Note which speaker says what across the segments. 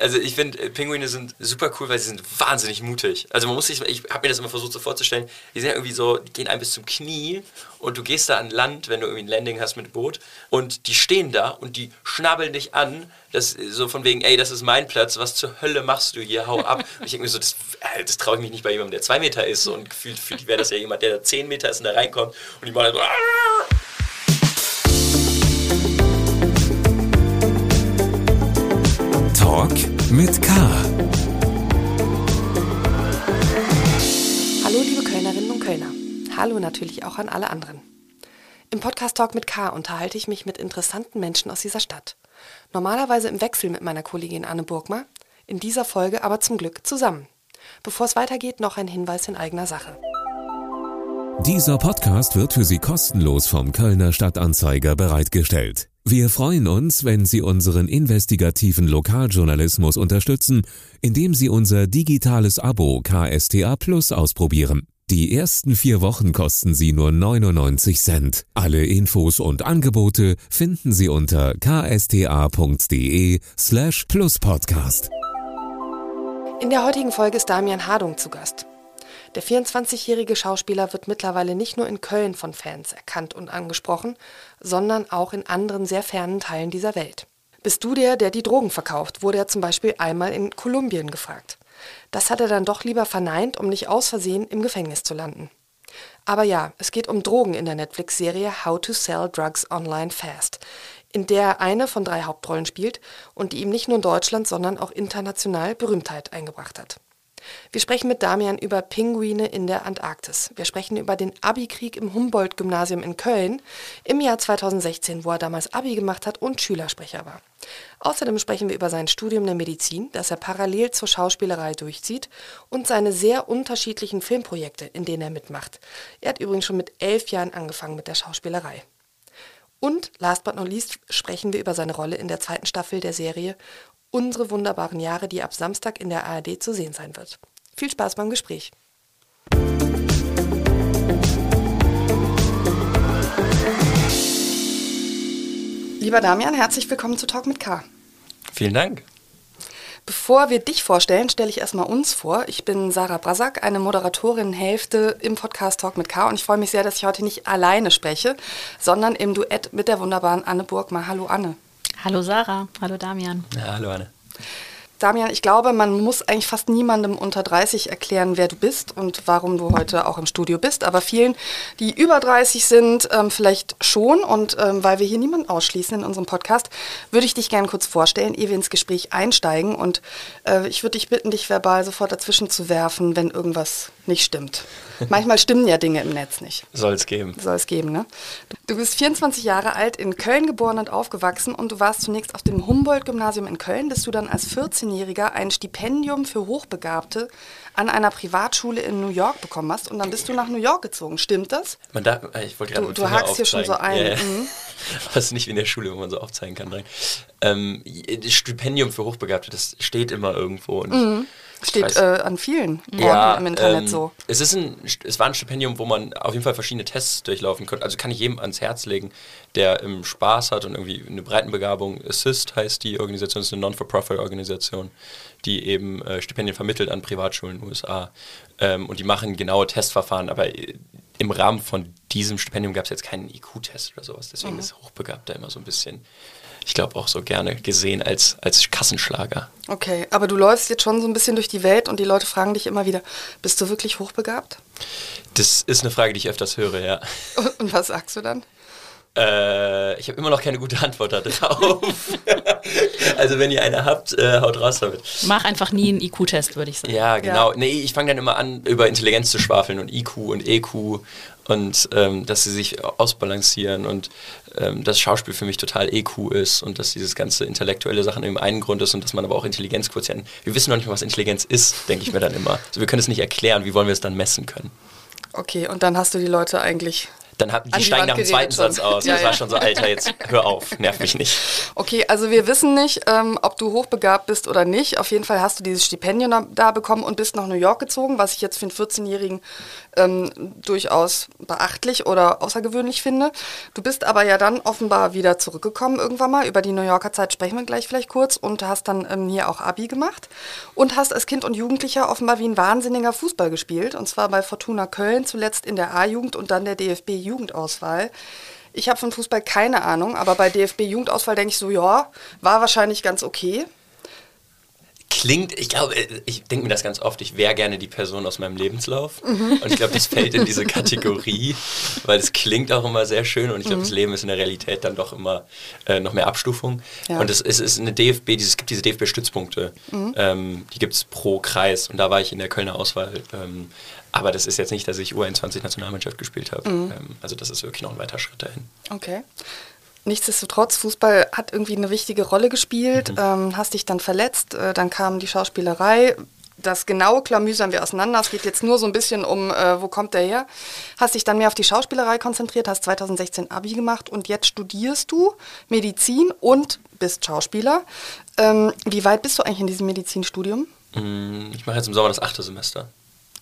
Speaker 1: Also ich finde, äh, Pinguine sind super cool, weil sie sind wahnsinnig mutig. Also man muss sich, ich habe mir das immer versucht so vorzustellen, die sind ja irgendwie so, die gehen einem bis zum Knie und du gehst da an Land, wenn du irgendwie ein Landing hast mit Boot und die stehen da und die schnabeln dich an, das so von wegen, ey, das ist mein Platz, was zur Hölle machst du hier, hau ab. Und ich denke mir so, das, äh, das traue ich mich nicht bei jemandem, der zwei Meter ist und gefühlt für die wäre das ja jemand, der zehn Meter ist und da reinkommt und die machen so,
Speaker 2: Hallo natürlich auch an alle anderen. Im Podcast Talk mit K unterhalte ich mich mit interessanten Menschen aus dieser Stadt. Normalerweise im Wechsel mit meiner Kollegin Anne Burgmer, in dieser Folge aber zum Glück zusammen. Bevor es weitergeht, noch ein Hinweis in eigener Sache.
Speaker 3: Dieser Podcast wird für Sie kostenlos vom Kölner Stadtanzeiger bereitgestellt. Wir freuen uns, wenn Sie unseren investigativen Lokaljournalismus unterstützen, indem Sie unser digitales Abo KSTA Plus ausprobieren. Die ersten vier Wochen kosten Sie nur 99 Cent. Alle Infos und Angebote finden Sie unter ksta.de slash pluspodcast.
Speaker 2: In der heutigen Folge ist Damian Hardung zu Gast. Der 24-jährige Schauspieler wird mittlerweile nicht nur in Köln von Fans erkannt und angesprochen, sondern auch in anderen sehr fernen Teilen dieser Welt. Bist du der, der die Drogen verkauft, wurde er zum Beispiel einmal in Kolumbien gefragt. Das hat er dann doch lieber verneint, um nicht aus Versehen im Gefängnis zu landen. Aber ja, es geht um Drogen in der Netflix-Serie How to Sell Drugs Online Fast, in der er eine von drei Hauptrollen spielt und die ihm nicht nur in Deutschland, sondern auch international Berühmtheit eingebracht hat. Wir sprechen mit Damian über Pinguine in der Antarktis. Wir sprechen über den Abi-Krieg im Humboldt-Gymnasium in Köln im Jahr 2016, wo er damals Abi gemacht hat und Schülersprecher war. Außerdem sprechen wir über sein Studium der Medizin, das er parallel zur Schauspielerei durchzieht, und seine sehr unterschiedlichen Filmprojekte, in denen er mitmacht. Er hat übrigens schon mit elf Jahren angefangen mit der Schauspielerei. Und last but not least sprechen wir über seine Rolle in der zweiten Staffel der Serie Unsere wunderbaren Jahre, die ab Samstag in der ARD zu sehen sein wird. Viel Spaß beim Gespräch. Lieber Damian, herzlich willkommen zu Talk mit K.
Speaker 1: Vielen Dank.
Speaker 2: Bevor wir dich vorstellen, stelle ich erstmal uns vor. Ich bin Sarah Brasak, eine Moderatorin Hälfte im Podcast Talk mit K und ich freue mich sehr, dass ich heute nicht alleine spreche, sondern im Duett mit der wunderbaren Anne Burgmar. Hallo Anne.
Speaker 4: Hallo Sarah, hallo Damian.
Speaker 1: Ja, hallo Anne.
Speaker 2: Damian, ich glaube, man muss eigentlich fast niemandem unter 30 erklären, wer du bist und warum du heute auch im Studio bist. Aber vielen, die über 30 sind, ähm, vielleicht schon. Und ähm, weil wir hier niemanden ausschließen in unserem Podcast, würde ich dich gerne kurz vorstellen, ehe wir ins Gespräch einsteigen. Und äh, ich würde dich bitten, dich verbal sofort dazwischen zu werfen, wenn irgendwas nicht stimmt. Manchmal stimmen ja Dinge im Netz nicht.
Speaker 1: Soll es geben.
Speaker 2: Soll es geben, ne? Du bist 24 Jahre alt, in Köln geboren und aufgewachsen und du warst zunächst auf dem Humboldt-Gymnasium in Köln, bis du dann als 14-Jähriger ein Stipendium für Hochbegabte an einer Privatschule in New York bekommen hast und dann bist du nach New York gezogen. Stimmt das?
Speaker 1: Man darf, äh, ich wollte gerade
Speaker 2: Du, du hakst hier schon so ein.
Speaker 1: Ja, ja.
Speaker 2: Mhm.
Speaker 1: Es ist nicht wie in der Schule, wo man so aufzeigen kann. Nein. Ähm, das Stipendium für Hochbegabte, das steht immer irgendwo. Und
Speaker 2: Mhm.
Speaker 1: ich
Speaker 2: Steht äh, an vielen Orten
Speaker 1: ja,
Speaker 2: im Internet
Speaker 1: ähm,
Speaker 2: so.
Speaker 1: Es, ist ein, es war ein Stipendium, wo man auf jeden Fall verschiedene Tests durchlaufen konnte. Also kann ich jedem ans Herz legen, der ähm, Spaß hat und irgendwie eine Breitenbegabung. Assist heißt die Organisation, ist eine Non-for-Profit-Organisation, die eben äh, Stipendien vermittelt an Privatschulen in den USA. Ähm, und die machen genaue Testverfahren, aber äh, im Rahmen von diesem Stipendium gab es jetzt keinen IQ-Test oder sowas. Deswegen ist Hochbegabter immer so ein bisschen, ich glaube auch so gerne gesehen als, als Kassenschlager.
Speaker 2: Okay, aber du läufst jetzt schon so ein bisschen durch die Welt und die Leute fragen dich immer wieder, bist du wirklich hochbegabt?
Speaker 1: Das ist eine Frage, die ich öfters höre, ja.
Speaker 2: Und, und was sagst du dann?
Speaker 1: Äh, ich habe immer noch keine gute Antwort darauf. also wenn ihr eine habt, äh, haut raus damit.
Speaker 4: Mach einfach nie einen IQ-Test, würde ich sagen.
Speaker 1: Ja, genau. Nee, ich fange dann immer an, über Intelligenz zu schwafeln und IQ und EQ und ähm, dass sie sich ausbalancieren und ähm, dass Schauspiel für mich total EQ ist und dass dieses ganze intellektuelle Sachen im einen Grund ist und dass man aber auch Intelligenzquotienten. Wir wissen noch nicht mal, was Intelligenz ist, denke ich mir dann immer. Also wir können es nicht erklären, wie wollen wir es dann messen können?
Speaker 2: Okay, und dann hast du die Leute eigentlich
Speaker 1: dann haben, die
Speaker 2: die
Speaker 1: steigen nach dem zweiten
Speaker 2: schon.
Speaker 1: Satz aus.
Speaker 2: Ja,
Speaker 1: das
Speaker 2: ja.
Speaker 1: war schon so, Alter, jetzt hör auf, nerv mich nicht.
Speaker 2: Okay, also wir wissen nicht, ähm, ob du hochbegabt bist oder nicht. Auf jeden Fall hast du dieses Stipendium da- bekommen und bist nach New York gezogen, was ich jetzt für einen 14-Jährigen ähm, durchaus beachtlich oder außergewöhnlich finde. Du bist aber ja dann offenbar wieder zurückgekommen irgendwann mal. Über die New Yorker Zeit sprechen wir gleich vielleicht kurz und hast dann ähm, hier auch Abi gemacht und hast als Kind und Jugendlicher offenbar wie ein wahnsinniger Fußball gespielt und zwar bei Fortuna Köln, zuletzt in der A-Jugend und dann der DFB-Jugendauswahl. Ich habe von Fußball keine Ahnung, aber bei DFB-Jugendauswahl denke ich so, ja, war wahrscheinlich ganz okay.
Speaker 1: Klingt, ich glaube, ich denke mir das ganz oft, ich wäre gerne die Person aus meinem Lebenslauf. Und ich glaube, das fällt in diese Kategorie, weil es klingt auch immer sehr schön und ich glaube, das Leben ist in der Realität dann doch immer äh, noch mehr Abstufung.
Speaker 2: Ja.
Speaker 1: Und es, es ist eine DFB, dieses, es gibt diese DFB-Stützpunkte, ähm, die gibt es pro Kreis und da war ich in der Kölner Auswahl. Ähm, aber das ist jetzt nicht, dass ich U21-Nationalmannschaft gespielt habe. Ähm, also das ist wirklich noch ein weiter Schritt dahin.
Speaker 2: Okay. Nichtsdestotrotz, Fußball hat irgendwie eine wichtige Rolle gespielt, ähm, hast dich dann verletzt, äh, dann kam die Schauspielerei. Das genaue klamüsern wir auseinander. Es geht jetzt nur so ein bisschen um, äh, wo kommt der her. Hast dich dann mehr auf die Schauspielerei konzentriert, hast 2016 Abi gemacht und jetzt studierst du Medizin und bist Schauspieler. Ähm, wie weit bist du eigentlich in diesem Medizinstudium?
Speaker 1: Mm, Ich mache jetzt im Sommer das achte Semester.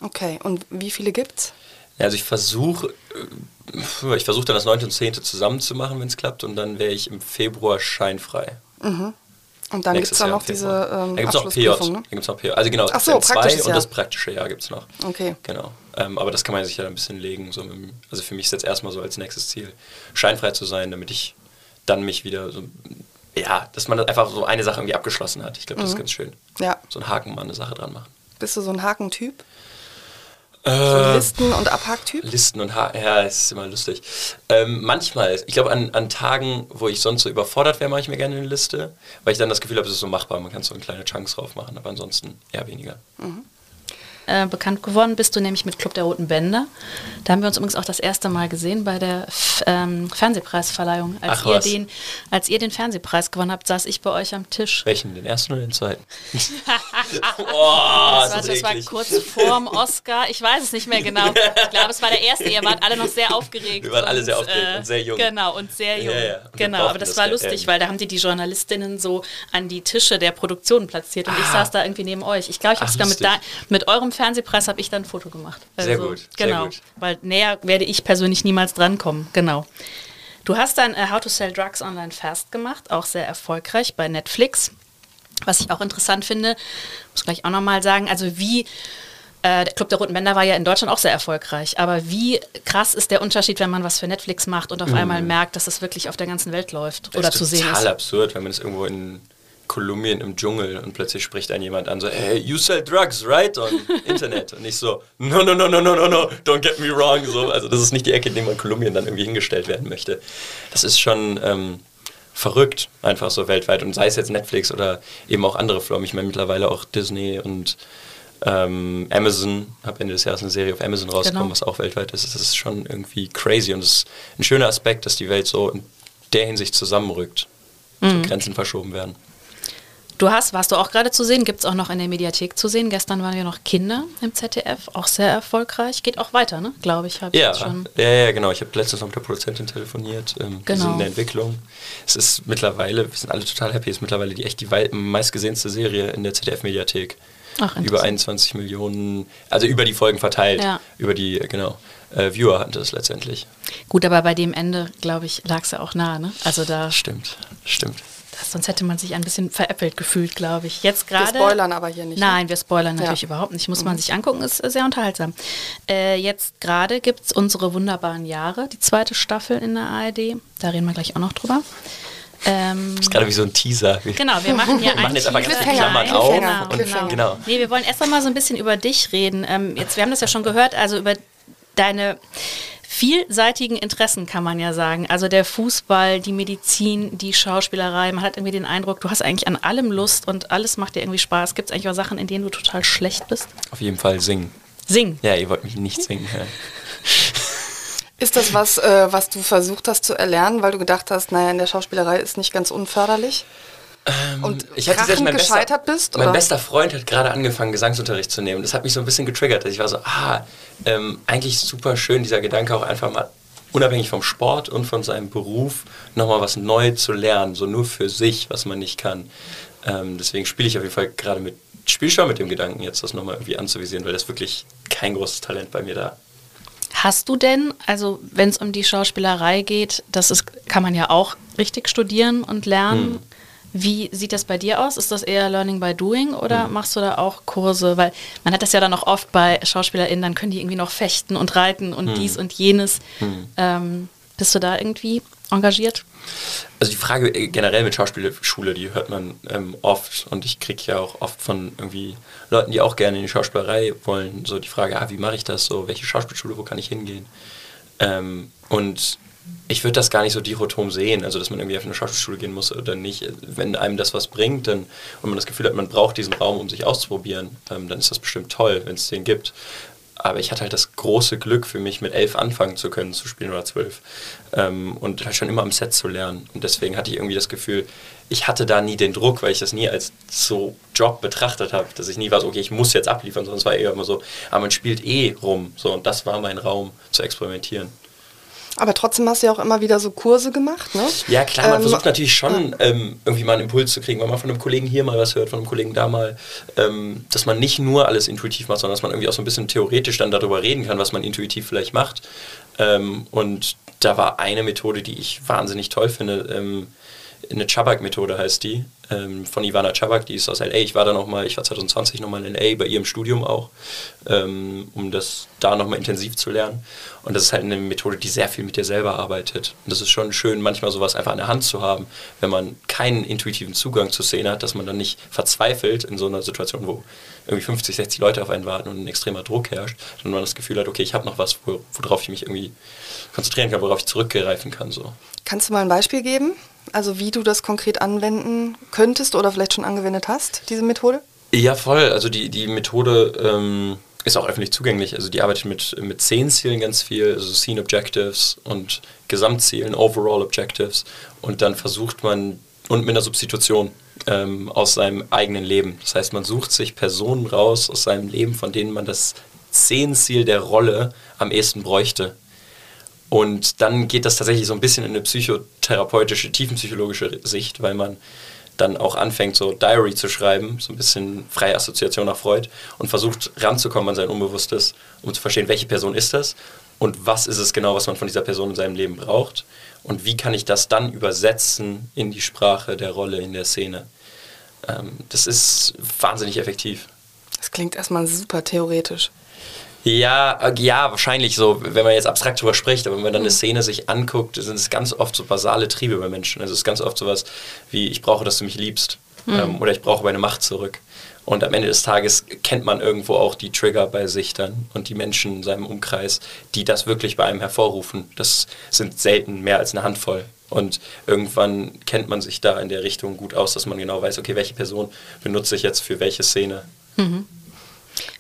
Speaker 2: Okay, und wie viele gibt's?
Speaker 1: Ja, Also ich versuche, äh, ich versuche dann das 9. und 10. zusammen zu machen, wenn es klappt, und dann wäre ich im Februar scheinfrei.
Speaker 2: Und dann gibt es dann noch diese ähm,
Speaker 1: da gibt es noch PJ.
Speaker 2: Ne?
Speaker 1: gibt's noch PJ. Also genau,
Speaker 2: Ach so,
Speaker 1: Sem 2
Speaker 2: praktisches
Speaker 1: und das praktische Jahr gibt es noch.
Speaker 2: Okay.
Speaker 1: Genau. Ähm, aber das kann man sich ja ein bisschen legen. So dem- also für mich ist jetzt erstmal so als nächstes Ziel, scheinfrei zu sein, damit ich dann mich wieder so, ja, dass man einfach so eine Sache irgendwie abgeschlossen hat. Ich glaube, das ist ganz schön.
Speaker 2: Mhm. Ja.
Speaker 1: So einen Haken mal eine Sache dran machen.
Speaker 2: Bist du so ein Hakentyp? So
Speaker 1: Äh,
Speaker 2: Listen- und Abhacktyp?
Speaker 1: Listen und ha ja, es ist immer lustig. Ähm, manchmal, ich glaube, an, an Tagen, wo ich sonst so überfordert wäre, mache ich mir gerne eine Liste, weil ich dann das Gefühl habe, es ist so machbar, man kann so eine kleine Chunks drauf machen, aber ansonsten eher weniger.
Speaker 4: Äh, bekannt geworden bist du nämlich mit Club der Roten Bänder. Da haben wir uns übrigens auch das erste Mal gesehen bei der F ähm, Fernsehpreisverleihung. Als
Speaker 1: Ach
Speaker 4: ihr,
Speaker 1: was.
Speaker 4: den, als ihr den Fernsehpreis gewonnen habt, saß ich bei euch am Tisch.
Speaker 1: Welchen? Den ersten oder den zweiten?
Speaker 4: Das
Speaker 1: oh,
Speaker 4: war,
Speaker 1: das ist
Speaker 4: das war kurz vorm Oscar. Ich weiß es nicht mehr genau. Ich glaube, es war der erste. Ihr wart alle noch sehr aufgeregt.
Speaker 1: Wir waren alle sehr aufgeregt und sehr jung.
Speaker 4: Genau, und sehr jung.
Speaker 1: Ja, ja. Und
Speaker 4: Genau, aber das
Speaker 1: das
Speaker 4: war lustig, weil da haben die die Journalistinnen so an die Tische der Produktion platziert und ich
Speaker 1: Ah.
Speaker 4: saß da irgendwie neben euch. Ich glaube, ich habe sogar mit, da, mit eurem Fernsehpreis habe ich dann ein Foto gemacht. Also,
Speaker 1: Sehr gut, sehr
Speaker 4: Genau,
Speaker 1: gut.
Speaker 4: weil näher werde ich persönlich niemals drankommen. Genau. Du hast dann äh, How to Sell Drugs Online Fast gemacht, auch sehr erfolgreich bei Netflix. Was ich auch interessant finde, muss gleich auch nochmal sagen, also wie äh, der Club der Roten Bänder war ja in Deutschland auch sehr erfolgreich, aber wie krass ist der Unterschied, wenn man was für Netflix macht und auf einmal merkt, dass es wirklich auf der ganzen Welt läuft oder
Speaker 1: das
Speaker 4: zu
Speaker 1: ist
Speaker 4: sehen
Speaker 1: total
Speaker 4: ist?
Speaker 1: absurd, wenn man es irgendwo in Kolumbien im Dschungel und plötzlich spricht einen jemand an, so, hey, you sell drugs, right? On Internet. Und ich so, no, no, no, no, no, no, no, don't get me wrong. So, also das ist nicht die Ecke, in der man Kolumbien dann irgendwie hingestellt werden möchte. Das ist schon ähm, verrückt, einfach so weltweit. Und sei es jetzt Netflix oder eben auch andere Firmen. Ich meine mittlerweile auch Disney und ähm, Amazon, habe Ende des Jahres eine Serie auf Amazon rausgekommen,
Speaker 4: Genau.
Speaker 1: was auch weltweit ist. Das ist schon irgendwie crazy und es ist ein schöner Aspekt, dass die Welt so in der Hinsicht zusammenrückt.
Speaker 4: Mhm.
Speaker 1: Grenzen verschoben werden.
Speaker 4: Du hast, warst du auch gerade zu sehen, gibt es auch noch in der Mediathek zu sehen. Gestern waren ja noch Kinder im ZDF, auch sehr erfolgreich. Geht auch weiter, ne? Glaube ich, habe ich
Speaker 1: Ja,
Speaker 4: jetzt schon.
Speaker 1: ja, ja, genau. Ich habe letztens noch mit der Produzentin telefoniert. Ähm, Wir
Speaker 4: Genau.
Speaker 1: sind in der Entwicklung. Es ist mittlerweile, wir sind alle total happy, es ist mittlerweile die echt die meistgesehenste Serie in der ZDF-Mediathek.
Speaker 4: Ach,
Speaker 1: Über
Speaker 4: interessant.
Speaker 1: 21 Millionen, also über die Folgen verteilt.
Speaker 4: Ja.
Speaker 1: Über die, äh, genau, äh, Viewer hatte es letztendlich.
Speaker 4: Gut, aber bei dem Ende, glaube ich, lag es ja auch nah, ne? Also da,
Speaker 1: Stimmt, stimmt.
Speaker 4: Das, sonst hätte man sich ein bisschen veräppelt gefühlt, glaube ich. Jetzt
Speaker 2: Wir
Speaker 4: gerade.
Speaker 2: spoilern aber hier nicht. ne?
Speaker 4: Nein, wir spoilern natürlich
Speaker 2: Ja.
Speaker 4: überhaupt nicht. Muss man sich angucken, ist äh, sehr unterhaltsam. Äh, jetzt gerade gibt es unsere wunderbaren Jahre, die zweite Staffel in der ARD. Da reden wir gleich auch noch drüber. Ähm,
Speaker 1: Das ist gerade wie so ein Teaser. Wir-
Speaker 4: Genau, wir machen hier
Speaker 1: Wir machen jetzt aber ganz
Speaker 2: viele
Speaker 1: Klammern auf. Und,
Speaker 2: Cliffhanger.
Speaker 1: genau.
Speaker 4: Nee, wir wollen erst einmal so ein bisschen über dich reden. Ähm, jetzt, wir haben das ja schon gehört, also über deine vielseitigen Interessen kann man ja sagen. Also der Fußball, die Medizin, die Schauspielerei. Man hat irgendwie den Eindruck, du hast eigentlich an allem Lust und alles macht dir irgendwie Spaß. Gibt es eigentlich auch Sachen, in denen du total schlecht bist?
Speaker 1: Auf jeden Fall singen.
Speaker 4: Sing.
Speaker 1: Ja, ihr wollt mich nicht singen. Ja.
Speaker 2: Ist das was, äh, was du versucht hast zu erlernen, weil du gedacht hast, naja, in der Schauspielerei ist nicht ganz unförderlich? Und
Speaker 1: Ähm, Ich hatte
Speaker 2: krachend
Speaker 1: selbst mein
Speaker 2: gescheitert
Speaker 1: bester,
Speaker 2: bist?
Speaker 1: Mein
Speaker 2: oder?
Speaker 1: bester Freund hat gerade angefangen, Gesangsunterricht zu nehmen. Das hat mich so ein bisschen getriggert. Ich war so, ah, ähm, eigentlich super schön, dieser Gedanke auch einfach mal unabhängig vom Sport und von seinem Beruf nochmal was neu zu lernen, so nur für sich, was man nicht kann. Ähm, deswegen spiele ich auf jeden Fall gerade mit, spiele schon mit dem Gedanken, jetzt das nochmal irgendwie anzuvisieren, weil das ist wirklich kein großes Talent bei mir da.
Speaker 4: Hast du denn, also wenn es um die Schauspielerei geht, das ist, kann man ja auch richtig studieren und lernen. Wie sieht das bei dir aus? Ist das eher Learning by Doing oder hm. machst du da auch Kurse? Weil man hat das ja dann auch oft bei SchauspielerInnen, dann können die irgendwie noch fechten und reiten und hm. dies und jenes. Hm. Ähm, bist du da irgendwie engagiert?
Speaker 1: Also die Frage äh, generell mit Schauspielschule, die hört man ähm, oft und ich kriege ja auch oft von irgendwie Leuten, die auch gerne in die Schauspielerei wollen, so die Frage, ah, wie mache ich das so, welche Schauspielschule, wo kann ich hingehen? Ähm, und ich würde das gar nicht so dichotom sehen, also dass man irgendwie auf eine Schauspielschule gehen muss oder nicht. Wenn einem das was bringt dann, und man das Gefühl hat, man braucht diesen Raum, um sich auszuprobieren, ähm, dann ist das bestimmt toll, wenn es den gibt. Aber ich hatte halt das große Glück für mich, mit elf anfangen zu können zu spielen oder zwölf. Ähm, und halt schon immer am Set zu lernen. Und deswegen hatte ich irgendwie das Gefühl, ich hatte da nie den Druck, weil ich das nie als so Job betrachtet habe, dass ich nie war so, okay, ich muss jetzt abliefern, es war eher immer so, aber ah, man spielt eh rum. So, und das war mein Raum zu experimentieren.
Speaker 2: Aber trotzdem hast du ja auch immer wieder so Kurse gemacht, ne?
Speaker 1: Ja, klar, man ähm, versucht natürlich schon ähm, irgendwie mal einen Impuls zu kriegen, wenn man von einem Kollegen hier mal was hört, von einem Kollegen da mal, ähm, dass man nicht nur alles intuitiv macht, sondern dass man irgendwie auch so ein bisschen theoretisch dann darüber reden kann, was man intuitiv vielleicht macht. Ähm, und da war eine Methode, die ich wahnsinnig toll finde, ähm, eine Chabak-Methode heißt die, ähm, von Ivana Chabak, die ist aus LA. Ich war da nochmal, ich war 2020 nochmal in LA bei ihrem Studium auch, ähm, um das da nochmal intensiv zu lernen. Und das ist halt eine Methode, die sehr viel mit dir selber arbeitet. Und das ist schon schön, manchmal sowas einfach an der Hand zu haben, wenn man keinen intuitiven Zugang zur Szene hat, dass man dann nicht verzweifelt in so einer Situation, wo irgendwie 50, 60 Leute auf einen warten und ein extremer Druck herrscht, sondern man das Gefühl hat, okay, ich habe noch was, worauf ich mich irgendwie konzentrieren kann, worauf ich zurückgreifen kann. So.
Speaker 2: Kannst du mal ein Beispiel geben? Also wie du das konkret anwenden könntest oder vielleicht schon angewendet hast, diese Methode?
Speaker 1: Ja, voll. Also die, die Methode ähm, ist auch öffentlich zugänglich. Also die arbeitet mit, mit Szenenzielen ganz viel, also Scene Objectives und Gesamtzielen, Overall Objectives. Und dann versucht man, und mit einer Substitution ähm, aus seinem eigenen Leben. Das heißt, man sucht sich Personen raus aus seinem Leben, von denen man das Szenenziel der Rolle am ehesten bräuchte. Und dann geht das tatsächlich so ein bisschen in eine psychotherapeutische, tiefenpsychologische Sicht, weil man dann auch anfängt, so Diary zu schreiben, so ein bisschen freie Assoziation nach Freud und versucht ranzukommen an sein Unbewusstes, um zu verstehen, welche Person ist das und was ist es genau, was man von dieser Person in seinem Leben braucht und wie kann ich das dann übersetzen in die Sprache der Rolle in der Szene. Ähm, das ist wahnsinnig effektiv.
Speaker 2: Das klingt erstmal super theoretisch.
Speaker 1: Ja, äh, ja, wahrscheinlich so, wenn man jetzt abstrakt drüber spricht, aber wenn man dann eine mhm. Szene sich anguckt, sind es ganz oft so basale Triebe bei Menschen. Also es ist ganz oft sowas wie, ich brauche, dass du mich liebst mhm. ähm, oder ich brauche meine Macht zurück. Und am Ende des Tages kennt man irgendwo auch die Trigger bei sich dann und die Menschen in seinem Umkreis, die das wirklich bei einem hervorrufen. Das sind selten mehr als eine Handvoll. Und irgendwann kennt man sich da in der Richtung gut aus, dass man genau weiß, okay, welche Person benutze ich jetzt für welche Szene. Mhm.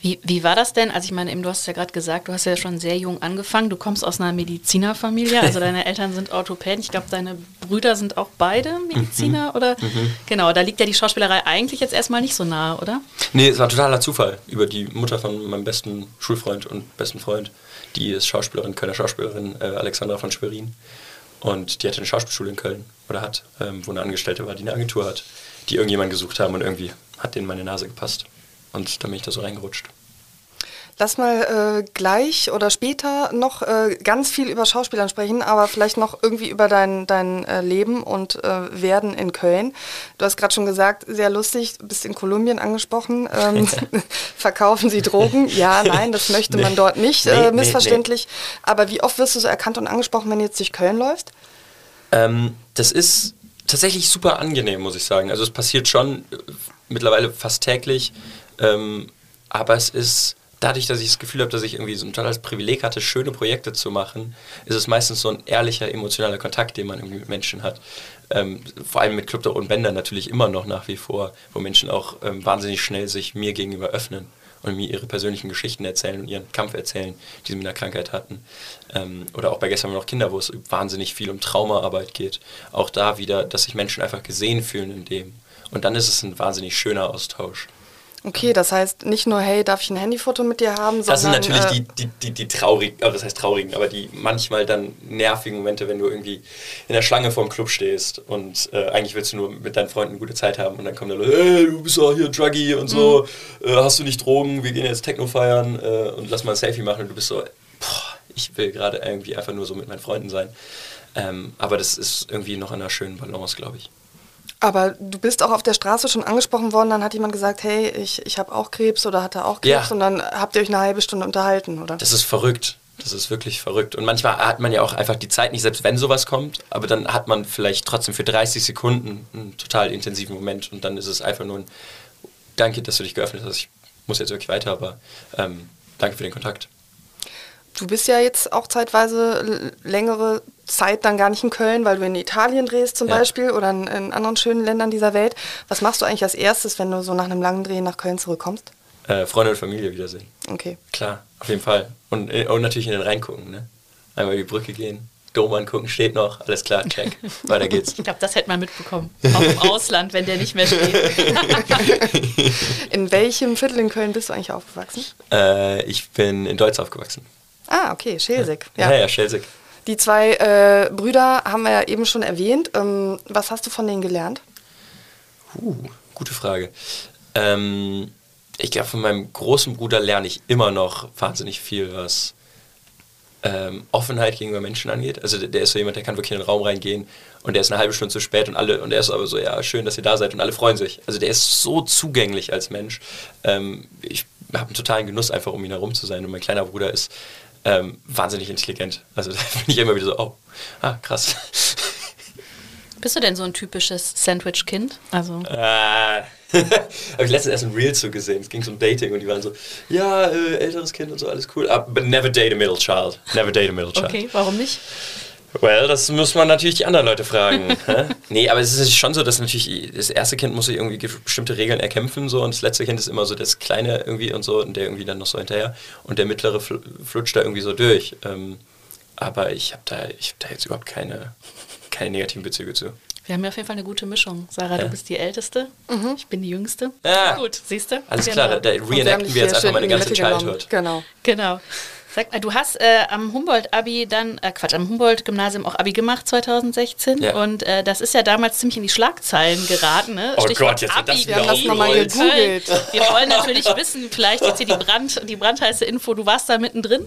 Speaker 4: Wie, wie war das denn? Also ich meine, eben, du hast es ja gerade gesagt, du hast ja schon sehr jung angefangen. Du kommst aus einer Medizinerfamilie, also deine Eltern sind Orthopäden. Ich glaube, deine Brüder sind auch beide Mediziner, mhm. oder? Mhm. Genau, da liegt ja die Schauspielerei eigentlich jetzt erstmal nicht so nahe, oder?
Speaker 1: Nee, es war totaler Zufall über die Mutter von meinem besten Schulfreund und besten Freund. Die ist Schauspielerin, Kölner Schauspielerin, äh, Alexandra von Schwerin. Und die hatte eine Schauspielschule in Köln, oder hat, ähm, wo eine Angestellte war, die eine Agentur hat, die irgendjemand gesucht haben und irgendwie hat denen meine Nase gepasst. Und da bin ich da so reingerutscht.
Speaker 2: Lass mal äh, gleich oder später noch äh, ganz viel über Schauspielern sprechen, aber vielleicht noch irgendwie über dein, dein äh, Leben und äh, Werden in Köln. Du hast gerade schon gesagt, sehr lustig, du bist in Kolumbien angesprochen. Ähm, verkaufen sie Drogen? Ja, nein, das möchte nee. man dort nicht, nee, äh, missverständlich. Nee, aber wie oft wirst du so erkannt und angesprochen, wenn du jetzt durch Köln läufst?
Speaker 1: Ähm, das ist tatsächlich super angenehm, muss ich sagen. Also es passiert schon äh, mittlerweile fast täglich. Ähm, aber es ist dadurch, dass ich das Gefühl habe, dass ich irgendwie so ein totales Privileg hatte, schöne Projekte zu machen, ist es meistens so ein ehrlicher, emotionaler Kontakt, den man irgendwie mit Menschen hat. Ähm, vor allem mit Club der Roten Bänder natürlich immer noch nach wie vor, wo Menschen auch ähm, wahnsinnig schnell sich mir gegenüber öffnen und mir ihre persönlichen Geschichten erzählen und ihren Kampf erzählen, die sie mit einer Krankheit hatten. Ähm, oder auch bei gestern noch Kinder, wo es wahnsinnig viel um Traumaarbeit geht. Auch da wieder, dass sich Menschen einfach gesehen fühlen in dem. Und dann ist es ein wahnsinnig schöner Austausch.
Speaker 2: Okay, das heißt nicht nur, hey, darf ich ein Handyfoto mit dir haben,
Speaker 1: Das sind
Speaker 2: sondern...
Speaker 1: natürlich
Speaker 2: äh,
Speaker 1: die, die, die, die traurigen, also das heißt traurigen, aber die manchmal dann nervigen Momente, wenn du irgendwie in der Schlange vorm Club stehst und äh, eigentlich willst du nur mit deinen Freunden eine gute Zeit haben und dann kommen da Leute, hey, du bist doch hier Druggy und so, äh, hast du nicht Drogen, wir gehen jetzt Techno feiern äh, und lass mal ein Selfie machen und du bist so, boah, ich will gerade irgendwie einfach nur so mit meinen Freunden sein. Ähm, aber das ist irgendwie noch in einer schönen Balance, glaube ich.
Speaker 2: Aber du bist auch auf der Straße schon angesprochen worden, dann hat jemand gesagt, hey, ich, ich habe auch Krebs oder hatte auch Krebs
Speaker 1: Ja.
Speaker 2: und dann habt ihr euch eine halbe Stunde unterhalten, oder?
Speaker 1: Das ist verrückt. Das ist wirklich verrückt. Und manchmal hat man ja auch einfach die Zeit nicht, selbst wenn sowas kommt, aber dann hat man vielleicht trotzdem für 30 Sekunden einen total intensiven Moment und dann ist es einfach nur ein Danke, dass du dich geöffnet hast. Ich muss jetzt wirklich weiter, aber ähm, danke für den Kontakt.
Speaker 2: Du bist ja jetzt auch zeitweise längere Zeit dann gar nicht in Köln, weil du in Italien drehst zum
Speaker 1: Ja.
Speaker 2: Beispiel oder in, in anderen schönen Ländern dieser Welt. Was machst du eigentlich als erstes, wenn du so nach einem langen Dreh nach Köln zurückkommst?
Speaker 1: Äh, Freunde und Familie wiedersehen.
Speaker 2: Okay.
Speaker 1: Klar, auf jeden Fall. Und, äh, und natürlich in den Rhein gucken. Ne? Einmal die Brücke gehen, Dom angucken, steht noch, alles klar, check. Weiter geht's.
Speaker 4: Ich glaube, das hätte man mitbekommen. Auch im Ausland, wenn der nicht mehr steht.
Speaker 2: In welchem Viertel in Köln bist du eigentlich aufgewachsen?
Speaker 1: Äh, ich bin in Deutsch aufgewachsen.
Speaker 2: Ah, okay, Schelsig.
Speaker 1: Ja, ja, Schelsig.
Speaker 2: Die zwei äh, Brüder haben wir ja eben schon erwähnt. Ähm, was hast du von denen gelernt?
Speaker 1: Uh, gute Frage. Ähm, ich glaube, von meinem großen Bruder lerne ich immer noch wahnsinnig viel, was ähm, Offenheit gegenüber Menschen angeht. Also der, der ist so jemand, der kann wirklich in den Raum reingehen und der ist eine halbe Stunde zu spät und alle und er ist aber so, ja, schön, dass ihr da seid und alle freuen sich. Also der ist so zugänglich als Mensch. Ähm, ich habe einen totalen Genuss, einfach um ihn herum zu sein. Und mein kleiner Bruder ist ähm, wahnsinnig intelligent. Also da bin ich immer wieder so, oh, ah, krass.
Speaker 4: Bist du denn so ein typisches Sandwich-Kind? Also,
Speaker 1: Ah. Habe ich letztens erst ein Reel zu gesehen. Es ging so um Dating und die waren so, ja, äh, älteres Kind und so, alles cool. Ah, But never date a middle child. Never date a middle child.
Speaker 4: okay, warum nicht?
Speaker 1: Well, das muss man natürlich die anderen Leute fragen. nee, aber es ist schon so, dass natürlich das erste Kind muss sich irgendwie ge- bestimmte Regeln erkämpfen so und das letzte Kind ist immer so das Kleine irgendwie und so und der irgendwie dann noch so hinterher und der mittlere fl flutscht da irgendwie so durch. Ähm, aber ich habe da, ich hab da jetzt überhaupt keine, keine negativen Bezüge zu.
Speaker 4: Wir haben ja auf jeden Fall eine gute Mischung. Sarah,
Speaker 1: Ja.
Speaker 4: du bist die Älteste. Ich bin die Jüngste.
Speaker 1: Ja.
Speaker 4: Gut, siehst du?
Speaker 1: Alles klar, da, reenacten wir jetzt einfach
Speaker 2: schön
Speaker 1: meine ganze
Speaker 2: genommen.
Speaker 1: Childhood.
Speaker 2: Genau.
Speaker 4: Genau. Sag mal, du hast äh, am Humboldt-Abi dann, äh, Quatsch, am Humboldt-Gymnasium auch Abi gemacht 2016
Speaker 1: Ja.
Speaker 4: und äh, das ist ja damals ziemlich in die Schlagzeilen geraten. Ne?
Speaker 1: Oh Gott, jetzt wird das
Speaker 4: Abi
Speaker 1: wieder
Speaker 2: das nochmal gegoogelt.
Speaker 4: Wir wollen natürlich wissen, vielleicht jetzt hier die, Brand, die brandheiße Info, du warst da mittendrin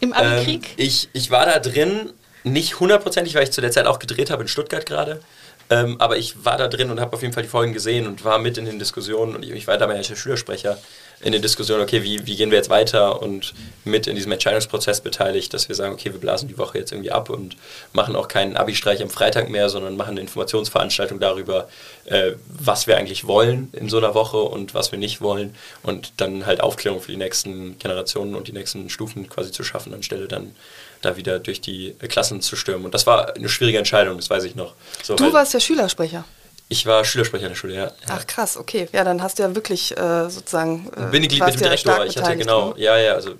Speaker 4: im
Speaker 1: Ähm,
Speaker 4: Abi-Krieg?
Speaker 1: ich, ich war da drin, nicht hundertprozentig, weil ich zu der Zeit auch gedreht habe in Stuttgart gerade. Ähm, aber ich war da drin und habe auf jeden Fall die Folgen gesehen und war mit in den Diskussionen und ich, ich war damals der Schülersprecher in den Diskussionen, okay, wie, wie gehen wir jetzt weiter und mit in diesem Entscheidungsprozess beteiligt, dass wir sagen, okay, wir blasen die Woche jetzt irgendwie ab und machen auch keinen Abi-Streich am Freitag mehr, sondern machen eine Informationsveranstaltung darüber, äh, was wir eigentlich wollen in so einer Woche und was wir nicht wollen und dann halt Aufklärung für die nächsten Generationen und die nächsten Stufen quasi zu schaffen, anstelle dann da wieder durch die Klassen zu stürmen. Und das war eine schwierige Entscheidung, das weiß ich noch. So,
Speaker 2: Du warst der Schülersprecher.
Speaker 1: Ich war Schülersprecher in der Schule, ja.
Speaker 2: Ach krass, okay. Ja, dann hast du ja wirklich äh, sozusagen. Äh,
Speaker 1: Bindeglied
Speaker 2: warst
Speaker 1: mit dem Direktor. Ich hatte genau,
Speaker 2: ne?
Speaker 1: ja, ja, also äh,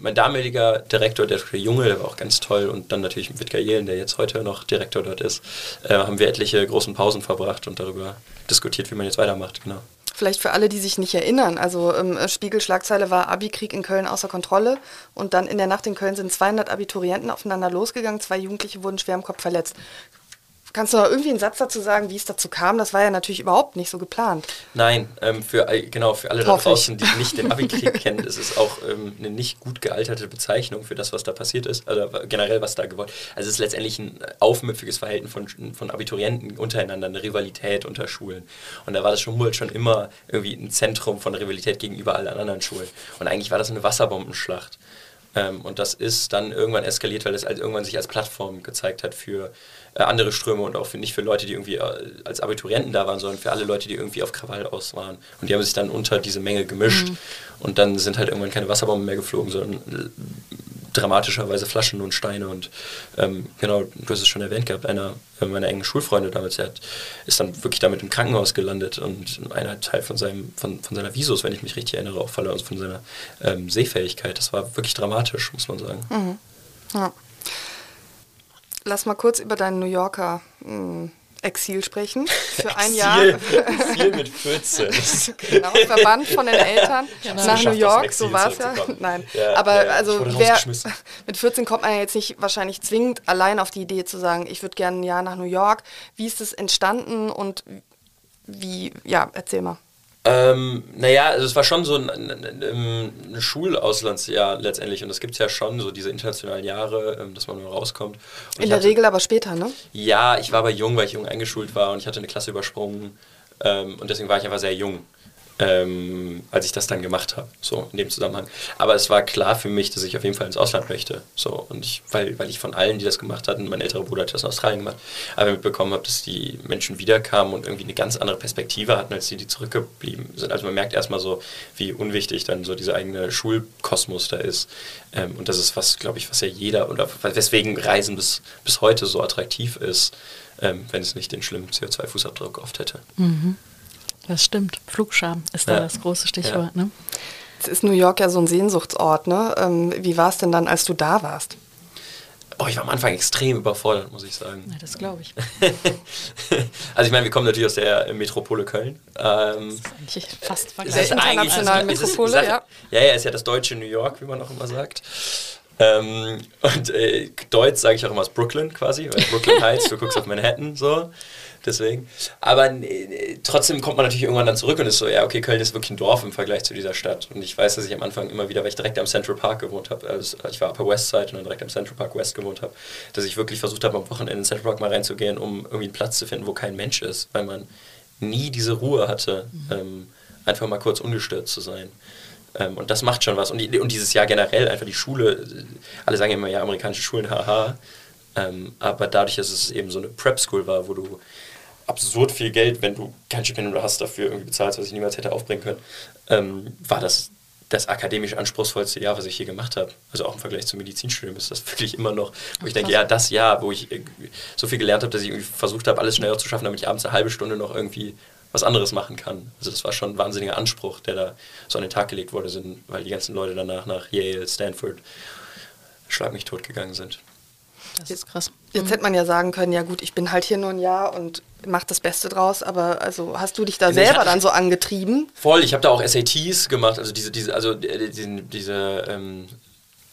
Speaker 1: mein damaliger Direktor, der Junge, der war auch ganz toll und dann natürlich mit Wittger Jelen, der jetzt heute noch Direktor dort ist, äh, haben wir etliche großen Pausen verbracht und darüber diskutiert, wie man jetzt weitermacht, genau.
Speaker 2: Vielleicht für alle, die sich nicht erinnern. Also ähm, Spiegel-Schlagzeile war Abi-Krieg in Köln außer Kontrolle. Und dann in der Nacht in Köln sind 200 Abiturienten aufeinander losgegangen. Zwei Jugendliche wurden schwer im Kopf verletzt. Kannst du noch irgendwie einen Satz dazu sagen, wie es dazu kam? Das war ja natürlich überhaupt nicht so geplant.
Speaker 1: Nein, ähm, für, genau, für alle da
Speaker 2: Hoffe ich.
Speaker 1: draußen, die nicht den Abi-Krieg kennen, ist es auch ähm, eine nicht gut gealterte Bezeichnung für das, was da passiert ist, also generell, was da gewollt Also es ist letztendlich ein aufmüpfiges Verhalten von, von Abiturienten untereinander, eine Rivalität unter Schulen. Und da war das Humboldt schon immer irgendwie ein Zentrum von Rivalität gegenüber allen anderen Schulen. Und eigentlich war das eine Wasserbombenschlacht. Ähm, und das ist dann irgendwann eskaliert, weil es als, irgendwann sich als Plattform gezeigt hat für andere Ströme und auch für, nicht für Leute, die irgendwie äh, als Abiturienten da waren, sondern für alle Leute, die irgendwie auf Krawall aus waren. Und die haben sich dann unter diese Menge gemischt. Und dann sind halt irgendwann keine Wasserbomben mehr geflogen, sondern äh, dramatischerweise Flaschen und Steine. Und ähm, genau, du hast es schon erwähnt gehabt, einer äh, meiner engen Schulfreunde damals, der hat, ist dann wirklich damit im Krankenhaus gelandet und einer Teil von, seinem, von, von seiner Visus, wenn ich mich richtig erinnere, auch verloren, also von seiner ähm, Sehfähigkeit. Das war wirklich dramatisch, muss man sagen.
Speaker 2: Ja. Lass mal kurz über deinen New Yorker mh, Exil sprechen. Für
Speaker 1: Exil,
Speaker 2: ein Jahr.
Speaker 1: Exil mit 14.
Speaker 2: genau, verbannt von den Eltern
Speaker 1: Genau.
Speaker 2: nach New York, so war es ja. Nein,
Speaker 1: Ja,
Speaker 2: aber
Speaker 1: ja,
Speaker 2: also wer, mit 14 kommt man ja jetzt nicht wahrscheinlich zwingend allein auf die Idee zu sagen, ich würde gerne ein Jahr nach New York. Wie ist es entstanden und wie, ja, erzähl mal.
Speaker 1: Ähm, naja, also es war schon so ein, ein, ein, Schulauslandsjahr letztendlich und es gibt ja schon so diese internationalen Jahre, ähm, dass man mal rauskommt. Und
Speaker 2: In der
Speaker 1: hatte-
Speaker 2: Regel aber später, ne?
Speaker 1: Ja, ich war aber jung, weil ich jung eingeschult war und ich hatte eine Klasse übersprungen ähm, und deswegen war ich einfach sehr jung, ähm, als ich das dann gemacht habe, so in dem Zusammenhang. Aber es war klar für mich, dass ich auf jeden Fall ins Ausland möchte, so und ich, weil, weil ich von allen, die das gemacht hatten, mein älterer Bruder hat das in Australien gemacht, aber mitbekommen habe, dass die Menschen wiederkamen und irgendwie eine ganz andere Perspektive hatten, als die, die zurückgeblieben sind. Also man merkt erstmal so, wie unwichtig dann so dieser eigene Schulkosmos da ist. Ähm, und das ist was, glaube ich, was ja jeder oder weswegen Reisen bis, bis heute so attraktiv ist, ähm, wenn es nicht den schlimmen CO2-Fußabdruck oft hätte.
Speaker 4: Das stimmt. Flugscham ist da
Speaker 1: Ja.
Speaker 4: das große Stichwort. Ne?
Speaker 2: Jetzt ist New York ja so ein Sehnsuchtsort, ne? Ähm, wie war es denn dann, als du da warst?
Speaker 1: Oh, ich war am Anfang extrem überfordert, muss ich sagen.
Speaker 4: Ja, das glaube ich.
Speaker 1: also ich meine, wir kommen natürlich aus der Metropole Köln. Ähm,
Speaker 4: Das ist eigentlich fast
Speaker 1: Es
Speaker 4: vergleichbar.
Speaker 1: ist eigentlich-
Speaker 2: internationale Metropole,
Speaker 1: ist-
Speaker 2: ja.
Speaker 1: Ja, ja, ist ja das deutsche New York, wie man auch immer sagt. Ähm, und äh, Deutsch sage ich auch immer aus Brooklyn quasi, weil Brooklyn Heights, du guckst auf Manhattan, so. Deswegen. Aber äh, trotzdem kommt man natürlich irgendwann dann zurück und ist so, ja, okay, Köln ist wirklich ein Dorf im Vergleich zu dieser Stadt. Und ich weiß, dass ich am Anfang immer wieder, weil ich direkt am Central Park gewohnt habe, also ich war Upper West Side und dann direkt am Central Park West gewohnt habe, dass ich wirklich versucht habe, am Wochenende in den Central Park mal reinzugehen, um irgendwie einen Platz zu finden, wo kein Mensch ist, weil man nie diese Ruhe hatte, ähm, einfach mal kurz ungestört zu sein. Ähm, und das macht schon was. Und, die, und dieses Jahr generell einfach die Schule, äh, alle sagen immer, ja, amerikanische Schulen, haha. Ähm, aber dadurch, dass es eben so eine Prep-School war, wo du absurd viel Geld, wenn du kein Stipendium hast, dafür irgendwie bezahlst, was ich niemals hätte aufbringen können, ähm, war das das akademisch anspruchsvollste Jahr, was ich hier gemacht habe. Also auch im Vergleich zum Medizinstudium ist das wirklich immer noch, wo ich denke, ja, das Jahr, wo ich so viel gelernt habe, dass ich irgendwie versucht habe, alles schneller zu schaffen, damit ich abends eine halbe Stunde noch irgendwie was anderes machen kann. Also das war schon ein wahnsinniger Anspruch, der da so an den Tag gelegt wurde, sind, weil die ganzen Leute danach nach Yale, Stanford, schlag mich tot gegangen sind.
Speaker 4: Das ist krass.
Speaker 2: Jetzt hätte man ja sagen können, ja gut, ich bin halt hier nur ein Jahr und mach das Beste draus, aber also hast du dich da
Speaker 1: ich
Speaker 2: selber dann so angetrieben?
Speaker 1: Voll, ich habe da auch SATs gemacht, also diese, diese, also äh, diese, diese ähm,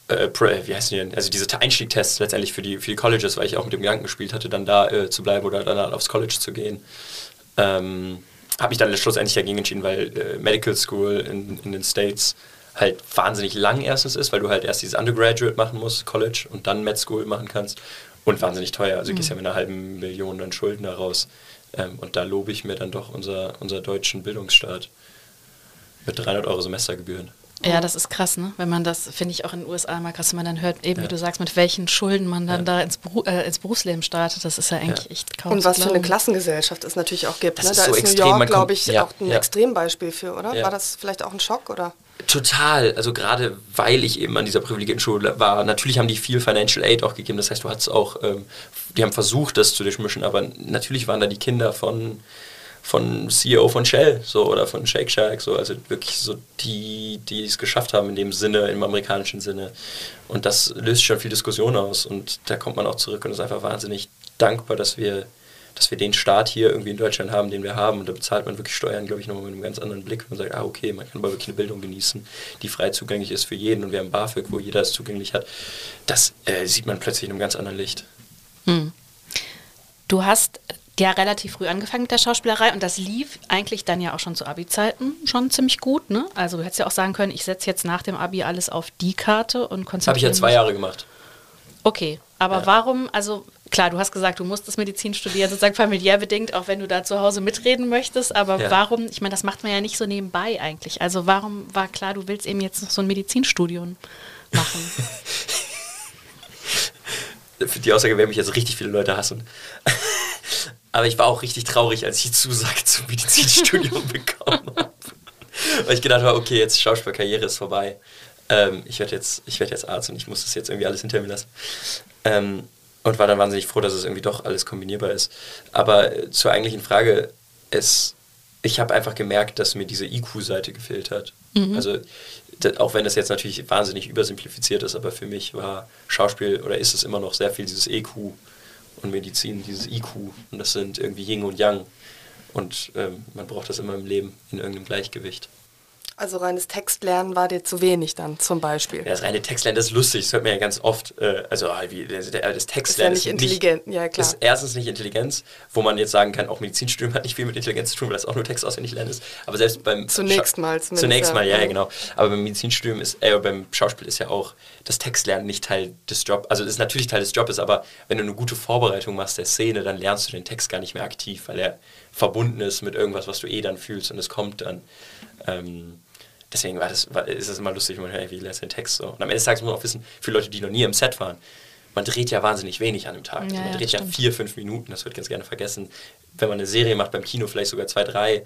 Speaker 1: äh, Pre- wie heißen die denn? Also diese Einstiegtests letztendlich für die, für die Colleges, weil ich auch mit dem Gedanken gespielt hatte, dann da äh, zu bleiben oder dann aufs College zu gehen. Ähm, habe mich dann schlussendlich dagegen entschieden, weil äh, Medical School in, in den States halt wahnsinnig lang erstens ist, weil du halt erst dieses Undergraduate machen musst, College, und dann Med School machen kannst und wahnsinnig teuer. Also du gehst ja mit einer halben Million dann Schulden da raus. Ähm, und da lobe ich mir dann doch unser, unser deutschen Bildungsstaat mit 300 Euro Semestergebühren.
Speaker 4: Ja, das ist krass, ne? Wenn man das, finde ich auch in den USA mal krass, wenn man dann hört, eben wie
Speaker 1: Ja.
Speaker 4: du sagst, mit welchen Schulden man dann
Speaker 1: Ja.
Speaker 4: da ins, Beru äh, ins Berufsleben startet, das ist ja eigentlich echt kaum
Speaker 2: Und was für eine. Klassengesellschaft es natürlich auch gibt.
Speaker 1: Das
Speaker 2: Ne?
Speaker 1: ist
Speaker 2: Da
Speaker 1: so
Speaker 2: ist
Speaker 1: extrem,
Speaker 2: New York, glaube ich,
Speaker 1: ja,
Speaker 2: auch ein
Speaker 1: ja.
Speaker 2: Extrembeispiel für, oder?
Speaker 1: Ja.
Speaker 2: War das vielleicht auch ein Schock, oder?
Speaker 1: Total, also gerade weil ich eben an dieser privilegierten Schule war, natürlich haben die viel Financial Aid auch gegeben, das heißt, du hattest auch, ähm, die haben versucht, das zu durchmischen, aber natürlich waren da die Kinder von, von CEO von Shell so oder von Shake Shack, so, also wirklich so die, die es geschafft haben in dem Sinne, im amerikanischen Sinne. Und das löst schon viel Diskussion aus und da kommt man auch zurück und ist einfach wahnsinnig dankbar, dass wir dass wir den Staat hier irgendwie in Deutschland haben, den wir haben. Und da bezahlt man wirklich Steuern, glaube ich, nochmal mit einem ganz anderen Blick. Man sagt, ah, okay, man kann aber wirklich eine Bildung genießen, die frei zugänglich ist für jeden. Und wir haben BAföG, wo jeder es zugänglich hat. Das äh, sieht man plötzlich in einem ganz anderen Licht.
Speaker 4: Du hast ja relativ früh angefangen mit der Schauspielerei und das lief eigentlich dann ja auch schon zu Abi-Zeiten schon ziemlich gut, ne? Also du hättest ja auch sagen können, ich setze jetzt nach dem Abi alles auf die Karte und konzentriere
Speaker 1: habe ich ja zwei
Speaker 4: mich-
Speaker 1: Jahre gemacht.
Speaker 4: Okay, aber
Speaker 1: Ja.
Speaker 4: warum, also klar, du hast gesagt, du musstest Medizin studieren, sozusagen familiär bedingt, auch wenn du da zu Hause mitreden möchtest, aber
Speaker 1: Ja.
Speaker 4: warum, ich meine, das macht man ja nicht so nebenbei eigentlich. Also warum war klar, du willst eben jetzt noch so ein Medizinstudium machen?
Speaker 1: Für die Aussage werden mich jetzt richtig viele Leute hassen. Aber ich war auch richtig traurig, als ich die Zusage zum Medizinstudium bekommen habe. Weil ich gedacht habe, okay, jetzt Schauspielkarriere ist vorbei. Ähm, ich werde jetzt, ich werd jetzt Arzt und ich muss das jetzt irgendwie alles hinter mir lassen. Ähm, und war dann wahnsinnig froh, dass es irgendwie doch alles kombinierbar ist. Aber äh, zur eigentlichen Frage, es, ich habe einfach gemerkt, dass mir diese IQ-Seite gefehlt hat. Also d- auch wenn das jetzt natürlich wahnsinnig übersimplifiziert ist, aber für mich war Schauspiel oder ist es immer noch sehr viel dieses EQ und Medizin dieses IQ. Und das sind irgendwie Yin und Yang. Und ähm, man braucht das immer im Leben in irgendeinem Gleichgewicht.
Speaker 2: Also reines Textlernen war dir zu wenig dann zum Beispiel.
Speaker 1: Ja, das reine Textlernen, das ist lustig, das hört man ja ganz oft. Äh, also ah, wie, das, das Textlernen
Speaker 2: ist ja nicht intelligent,
Speaker 1: nicht,
Speaker 2: ja klar.
Speaker 1: Ist erstens nicht Intelligenz, wo man jetzt sagen kann, auch Medizinstudium hat nicht viel mit Intelligenz zu tun, weil das auch nur Text auswendig lernen ist. Aber selbst beim
Speaker 2: zunächst mal zumindest,
Speaker 1: zunächst mal, ja, ja, genau. Aber beim Medizinstudium ist, äh, beim Schauspiel ist ja auch das Textlernen nicht Teil des Jobs. Also das ist natürlich Teil des Jobs, aber wenn du eine gute Vorbereitung machst der Szene, dann lernst du den Text gar nicht mehr aktiv, weil er verbunden ist mit irgendwas, was du eh dann fühlst und es kommt dann. Ähm, deswegen war das, war, ist es immer lustig, wenn man hört, wie lässt den Text so. Und am Ende des Tages muss man auch wissen, für Leute, die noch nie im Set waren, man dreht ja wahnsinnig wenig an einem Tag.
Speaker 4: Ja,
Speaker 1: man
Speaker 4: ja,
Speaker 1: dreht ja
Speaker 4: stimmt.
Speaker 1: vier, fünf Minuten, das wird ganz gerne vergessen. Wenn man eine Serie macht, beim Kino vielleicht sogar zwei, drei.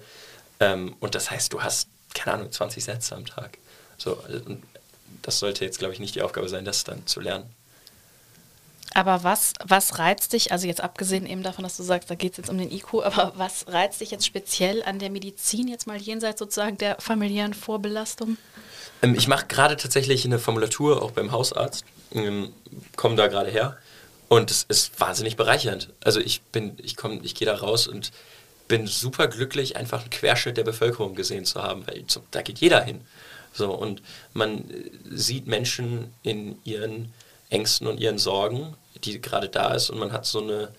Speaker 1: Ähm, und das heißt, du hast, keine Ahnung, 20 Sätze am Tag. So, das sollte jetzt, glaube ich, nicht die Aufgabe sein, das dann zu lernen.
Speaker 4: Aber was, was reizt dich, also jetzt abgesehen eben davon, dass du sagst, da geht es jetzt um den IQ, aber was reizt dich jetzt speziell an der Medizin, jetzt mal jenseits sozusagen der familiären Vorbelastung?
Speaker 1: Ähm, ich mache gerade tatsächlich eine Formulatur auch beim Hausarzt, ähm, komme da gerade her und es ist wahnsinnig bereichernd. Also ich bin, ich komme, ich gehe da raus und bin super glücklich, einfach einen Querschnitt der Bevölkerung gesehen zu haben, weil da geht jeder hin. So und man äh, sieht Menschen in ihren Ängsten und ihren Sorgen, die gerade da ist und man hat so eine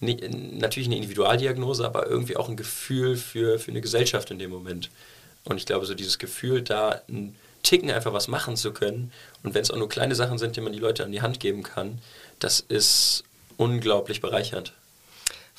Speaker 1: natürlich eine Individualdiagnose, aber irgendwie auch ein Gefühl für, für eine Gesellschaft in dem Moment. Und ich glaube, so dieses Gefühl, da einen Ticken einfach was machen zu können und wenn es auch nur kleine Sachen sind, die man die Leute an die Hand geben kann, das ist unglaublich bereichernd.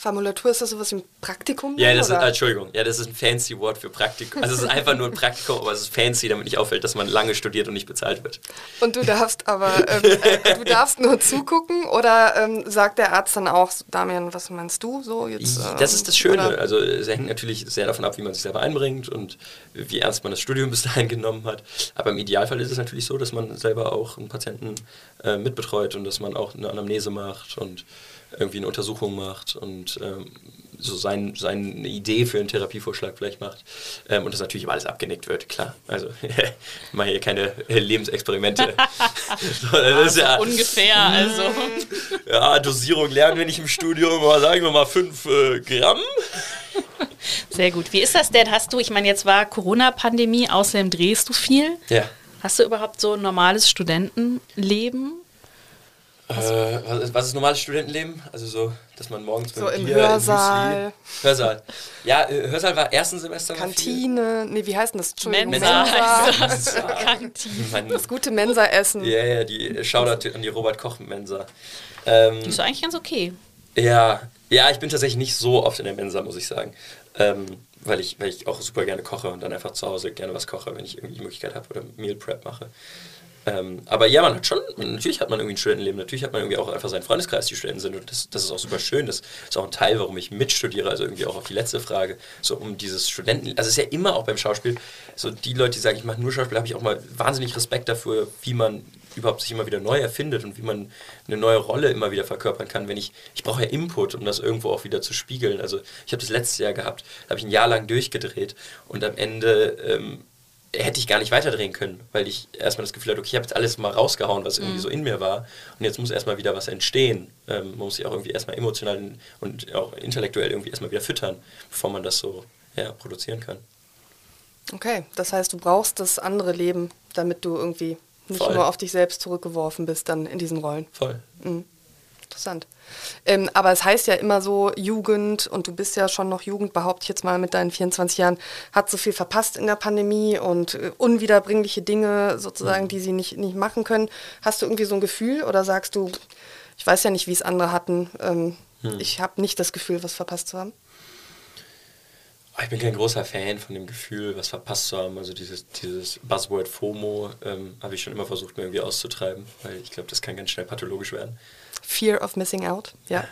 Speaker 2: Formulatur ist das sowas wie ein Praktikum?
Speaker 1: Ja, das ist? Entschuldigung, ja, das ist ein fancy Wort für Praktikum. Also es ist einfach nur ein Praktikum, aber es ist fancy, damit nicht auffällt, dass man lange studiert und nicht bezahlt wird.
Speaker 2: Und du darfst aber, ähm, äh, du darfst nur zugucken oder ähm, sagt der Arzt dann auch, Damian, was meinst du so jetzt? ähm,
Speaker 1: Das ist das Schöne.
Speaker 2: oder-
Speaker 1: Also es hängt natürlich sehr davon ab, wie man sich selber einbringt und wie ernst man das Studium bis dahin genommen hat. Aber im Idealfall ist es natürlich so, dass man selber auch einen Patienten äh, mitbetreut und dass man auch eine Anamnese macht und irgendwie eine Untersuchung macht und ähm, so sein, seine Idee für einen Therapievorschlag vielleicht macht. Ähm, und das natürlich immer alles abgenickt wird, klar. Also mache hier keine Lebensexperimente. So, das ist ja,
Speaker 4: Ungefähr, also.
Speaker 1: ja, Dosierung lernen wir nicht im Studium, aber sagen wir mal 5 äh, Gramm.
Speaker 4: Sehr gut. Wie ist das denn? Hast du, ich meine, jetzt war Corona-Pandemie, außerdem drehst du viel.
Speaker 1: Ja.
Speaker 4: Hast du überhaupt so ein normales Studentenleben?
Speaker 1: Äh, was, ist, was ist normales Studentenleben? Also so, dass man morgens
Speaker 2: So
Speaker 1: mit
Speaker 2: im
Speaker 1: Bier,
Speaker 2: Hörsaal.
Speaker 1: Müsli- Hörsaal. Ja, äh, Hörsaal war ersten Semester.
Speaker 2: Kantine, nee, wie heißt denn das? Entschuldigung,
Speaker 4: Mensa
Speaker 2: Mensa.
Speaker 4: heißt das. Kantine.
Speaker 2: Das gute Mensa-Essen.
Speaker 1: ja, ja, die Shoutout an die Robert Koch Mensa. Ähm,
Speaker 4: Die ist eigentlich ganz okay.
Speaker 1: ja, ja, ich bin tatsächlich nicht so oft in der Mensa, muss ich sagen. Ähm, weil, ich, weil ich auch super gerne koche und dann einfach zu Hause gerne was koche, wenn ich irgendwie die Möglichkeit habe oder Meal Prep mache. Ähm, aber ja, man hat schon, natürlich hat man irgendwie ein Studentenleben, natürlich hat man irgendwie auch einfach seinen Freundeskreis, die Studenten sind und das, das ist auch super schön. Das ist auch ein Teil, warum ich mitstudiere, also irgendwie auch auf die letzte Frage, so um dieses Studenten, also es ist ja immer auch beim Schauspiel, so die Leute, die sagen, ich mache nur Schauspiel, habe ich auch mal wahnsinnig Respekt dafür, wie man überhaupt sich immer wieder neu erfindet und wie man eine neue Rolle immer wieder verkörpern kann. Wenn ich, ich brauche ja Input, um das irgendwo auch wieder zu spiegeln. Also ich habe das letztes Jahr gehabt, da habe ich ein Jahr lang durchgedreht und am Ende ähm, hätte ich gar nicht weiterdrehen können, weil ich erstmal das Gefühl hatte, okay, ich habe jetzt alles mal rausgehauen, was irgendwie so in mir war und jetzt muss erstmal wieder was entstehen. Ähm, man muss sich auch irgendwie erstmal emotional und auch intellektuell irgendwie erstmal wieder füttern, bevor man das so ja, produzieren kann.
Speaker 2: Okay, das heißt, du brauchst das andere Leben, damit du irgendwie nicht
Speaker 1: Voll.
Speaker 2: nur auf dich selbst zurückgeworfen bist dann in diesen Rollen.
Speaker 1: Voll.
Speaker 2: Interessant. Ähm, aber es heißt ja immer so, Jugend, und du bist ja schon noch Jugend, behaupte ich jetzt mal mit deinen 24 Jahren, hat so viel verpasst in der Pandemie und äh, unwiederbringliche Dinge sozusagen, die sie nicht, nicht machen können. Hast du irgendwie so ein Gefühl oder sagst du, ich weiß ja nicht, wie es andere hatten, ähm, ich habe nicht das Gefühl, was verpasst zu haben?
Speaker 1: Ich bin kein großer Fan von dem Gefühl, was verpasst zu haben. Also dieses, dieses Buzzword FOMO ähm, habe ich schon immer versucht, mir irgendwie auszutreiben, weil ich glaube, das kann ganz schnell pathologisch werden.
Speaker 2: Fear of missing out, ja.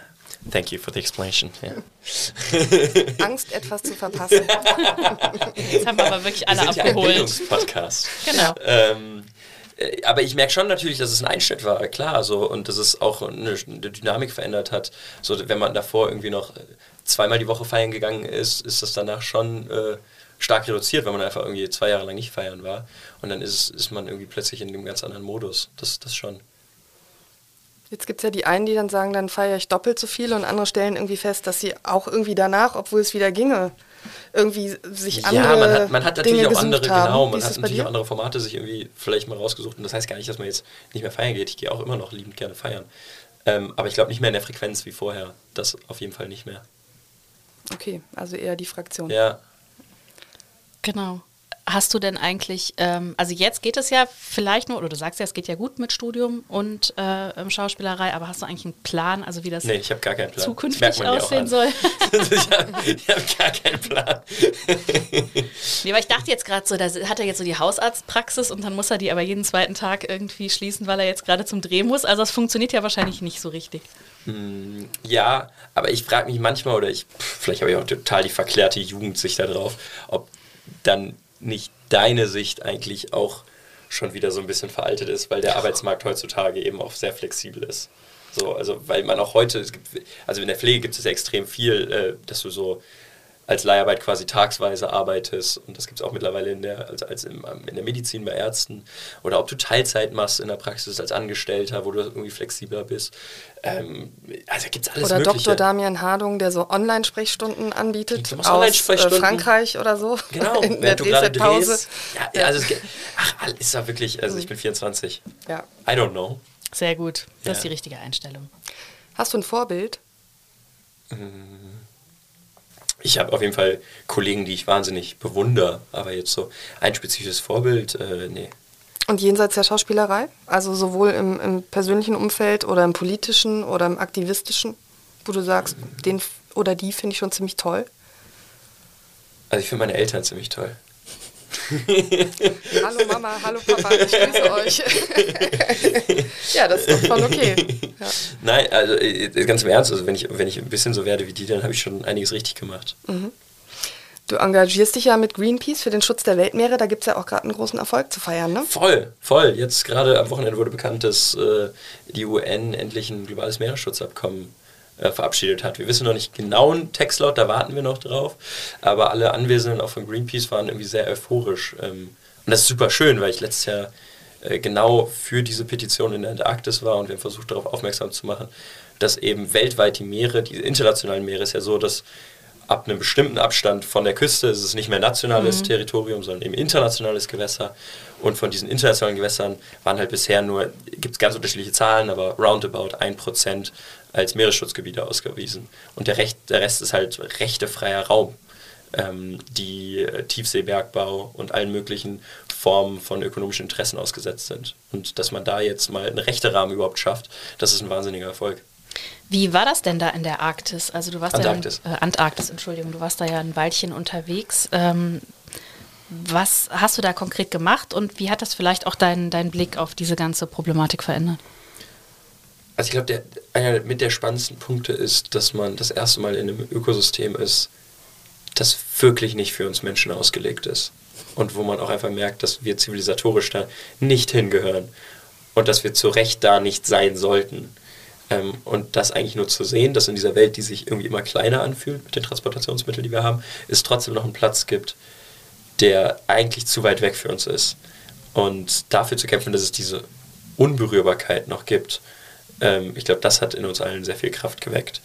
Speaker 1: Thank you for the explanation. Ja.
Speaker 2: Angst, etwas zu verpassen.
Speaker 4: Jetzt haben wir aber wirklich alle
Speaker 1: Wir sind ja ein
Speaker 4: abgeholt.
Speaker 1: Bildungspodcast.
Speaker 4: Genau.
Speaker 1: Ähm, äh, aber ich merke schon natürlich, dass es ein Einschnitt war, klar, so und dass es auch eine, eine Dynamik verändert hat. So, wenn man davor irgendwie noch äh, zweimal die Woche feiern gegangen ist, ist das danach schon äh, stark reduziert, weil man einfach irgendwie zwei Jahre lang nicht feiern war. Und dann ist, ist man irgendwie plötzlich in einem ganz anderen Modus. Das, das schon.
Speaker 2: Jetzt gibt es ja die einen, die dann sagen, dann feiere ich doppelt so viel und andere stellen irgendwie fest, dass sie auch irgendwie danach, obwohl es wieder ginge, irgendwie sich andere
Speaker 1: Ja, man hat, man hat natürlich
Speaker 2: Dinge
Speaker 1: auch andere,
Speaker 2: haben.
Speaker 1: genau, man hat natürlich auch andere Formate sich irgendwie vielleicht mal rausgesucht. Und das heißt gar nicht, dass man jetzt nicht mehr feiern geht. Ich gehe auch immer noch liebend gerne feiern. Ähm, aber ich glaube nicht mehr in der Frequenz wie vorher. Das auf jeden Fall nicht mehr.
Speaker 2: Okay, also eher die Fraktion.
Speaker 1: Ja.
Speaker 4: Genau. Hast du denn eigentlich, ähm, also jetzt geht es ja vielleicht nur, oder du sagst ja, es geht ja gut mit Studium und äh, ähm, Schauspielerei, aber hast du eigentlich einen Plan, also wie das
Speaker 1: Nee, ich gar keinen Plan.
Speaker 4: zukünftig aussehen soll?
Speaker 1: ich habe hab gar keinen Plan.
Speaker 4: Nee, weil ich dachte jetzt gerade so, da hat er jetzt so die Hausarztpraxis und dann muss er die aber jeden zweiten Tag irgendwie schließen, weil er jetzt gerade zum Dreh muss. Also das funktioniert ja wahrscheinlich nicht so richtig.
Speaker 1: Ja, aber ich frage mich manchmal, oder ich, pff, vielleicht habe ich auch total die verklärte Jugendsicht da drauf, ob dann nicht deine Sicht eigentlich auch schon wieder so ein bisschen veraltet ist, weil der Arbeitsmarkt heutzutage eben auch sehr flexibel ist. So, also weil man auch heute, es gibt, also in der Pflege gibt es extrem viel, äh, dass du so als Leiharbeit quasi tagsweise arbeitest und das gibt es auch mittlerweile in der, also als im, in der Medizin bei Ärzten oder ob du Teilzeit machst in der Praxis als Angestellter, wo du irgendwie flexibler bist. Ähm, also gibt es alles
Speaker 2: Oder
Speaker 1: Mögliche.
Speaker 2: Dr. Damian Hardung, der so Online-Sprechstunden anbietet aus äh,
Speaker 1: Online-Sprechstunden.
Speaker 2: Frankreich oder so.
Speaker 1: Genau,
Speaker 2: in der
Speaker 1: während du gerade drehst. Ja, also es, ach, ist ja wirklich, also ich bin 24.
Speaker 2: Ja.
Speaker 1: I don't know.
Speaker 4: Sehr gut. Das ist
Speaker 1: Ja.
Speaker 4: die richtige Einstellung.
Speaker 2: Hast du ein Vorbild?
Speaker 1: Ich habe auf jeden Fall Kollegen, die ich wahnsinnig bewundere, aber jetzt so ein spezifisches Vorbild, äh, nee.
Speaker 2: Und jenseits der Schauspielerei? Also sowohl im, im persönlichen Umfeld oder im politischen oder im aktivistischen, wo du sagst, den f- oder die finde ich schon ziemlich toll.
Speaker 1: Also ich finde meine Eltern ziemlich toll.
Speaker 2: Hallo Mama, hallo Papa, ich grüße euch. ja, das ist doch voll okay. Ja.
Speaker 1: Nein, also äh, ganz im Ernst, also wenn ich, wenn ich ein bisschen so werde wie die, dann habe ich schon einiges richtig gemacht.
Speaker 2: Du engagierst dich ja mit Greenpeace für den Schutz der Weltmeere. Da gibt es ja auch gerade einen großen Erfolg zu feiern, ne?
Speaker 1: Voll, voll. Jetzt gerade am Wochenende wurde bekannt, dass äh, die UN endlich ein globales Meeresschutzabkommen äh, verabschiedet hat. Wir wissen noch nicht genau einen Textlaut, da warten wir noch drauf. Aber alle Anwesenden auch von Greenpeace waren irgendwie sehr euphorisch. Ähm, und das ist super schön, weil ich letztes Jahr äh, genau für diese Petition in der Antarktis war und wir haben versucht, darauf aufmerksam zu machen, dass eben weltweit die Meere, die internationalen Meere, ist ja so, dass ab einem bestimmten Abstand von der Küste ist es nicht mehr nationales Territorium, sondern eben internationales Gewässer. Und von diesen internationalen Gewässern waren halt bisher nur, gibt es ganz unterschiedliche Zahlen, aber roundabout 1% als Meeresschutzgebiete ausgewiesen. Und der, Recht, der Rest ist halt rechtefreier Raum, ähm, die äh, Tiefseebergbau und allen möglichen Formen von ökonomischen Interessen ausgesetzt sind. Und dass man da jetzt mal einen Rechterahmen überhaupt schafft, das ist ein wahnsinniger Erfolg.
Speaker 4: Wie war das denn da in der Arktis? Also du warst
Speaker 1: Antarktis.
Speaker 4: ja in, äh, Antarktis, Entschuldigung, du warst da ja ein Weilchen unterwegs. Ähm, was hast du da konkret gemacht und wie hat das vielleicht auch deinen deinen Blick auf diese ganze Problematik verändert?
Speaker 1: Also ich glaube, der, einer mit der spannendsten Punkte ist, dass man das erste Mal in einem Ökosystem ist, das wirklich nicht für uns Menschen ausgelegt ist. Und wo man auch einfach merkt, dass wir zivilisatorisch da nicht hingehören und dass wir zu Recht da nicht sein sollten. Ähm, und das eigentlich nur zu sehen, dass in dieser Welt, die sich irgendwie immer kleiner anfühlt mit den Transportationsmitteln, die wir haben, es trotzdem noch einen Platz gibt, der eigentlich zu weit weg für uns ist. Und dafür zu kämpfen, dass es diese Unberührbarkeit noch gibt, ähm, ich glaube, das hat in uns allen sehr viel Kraft geweckt.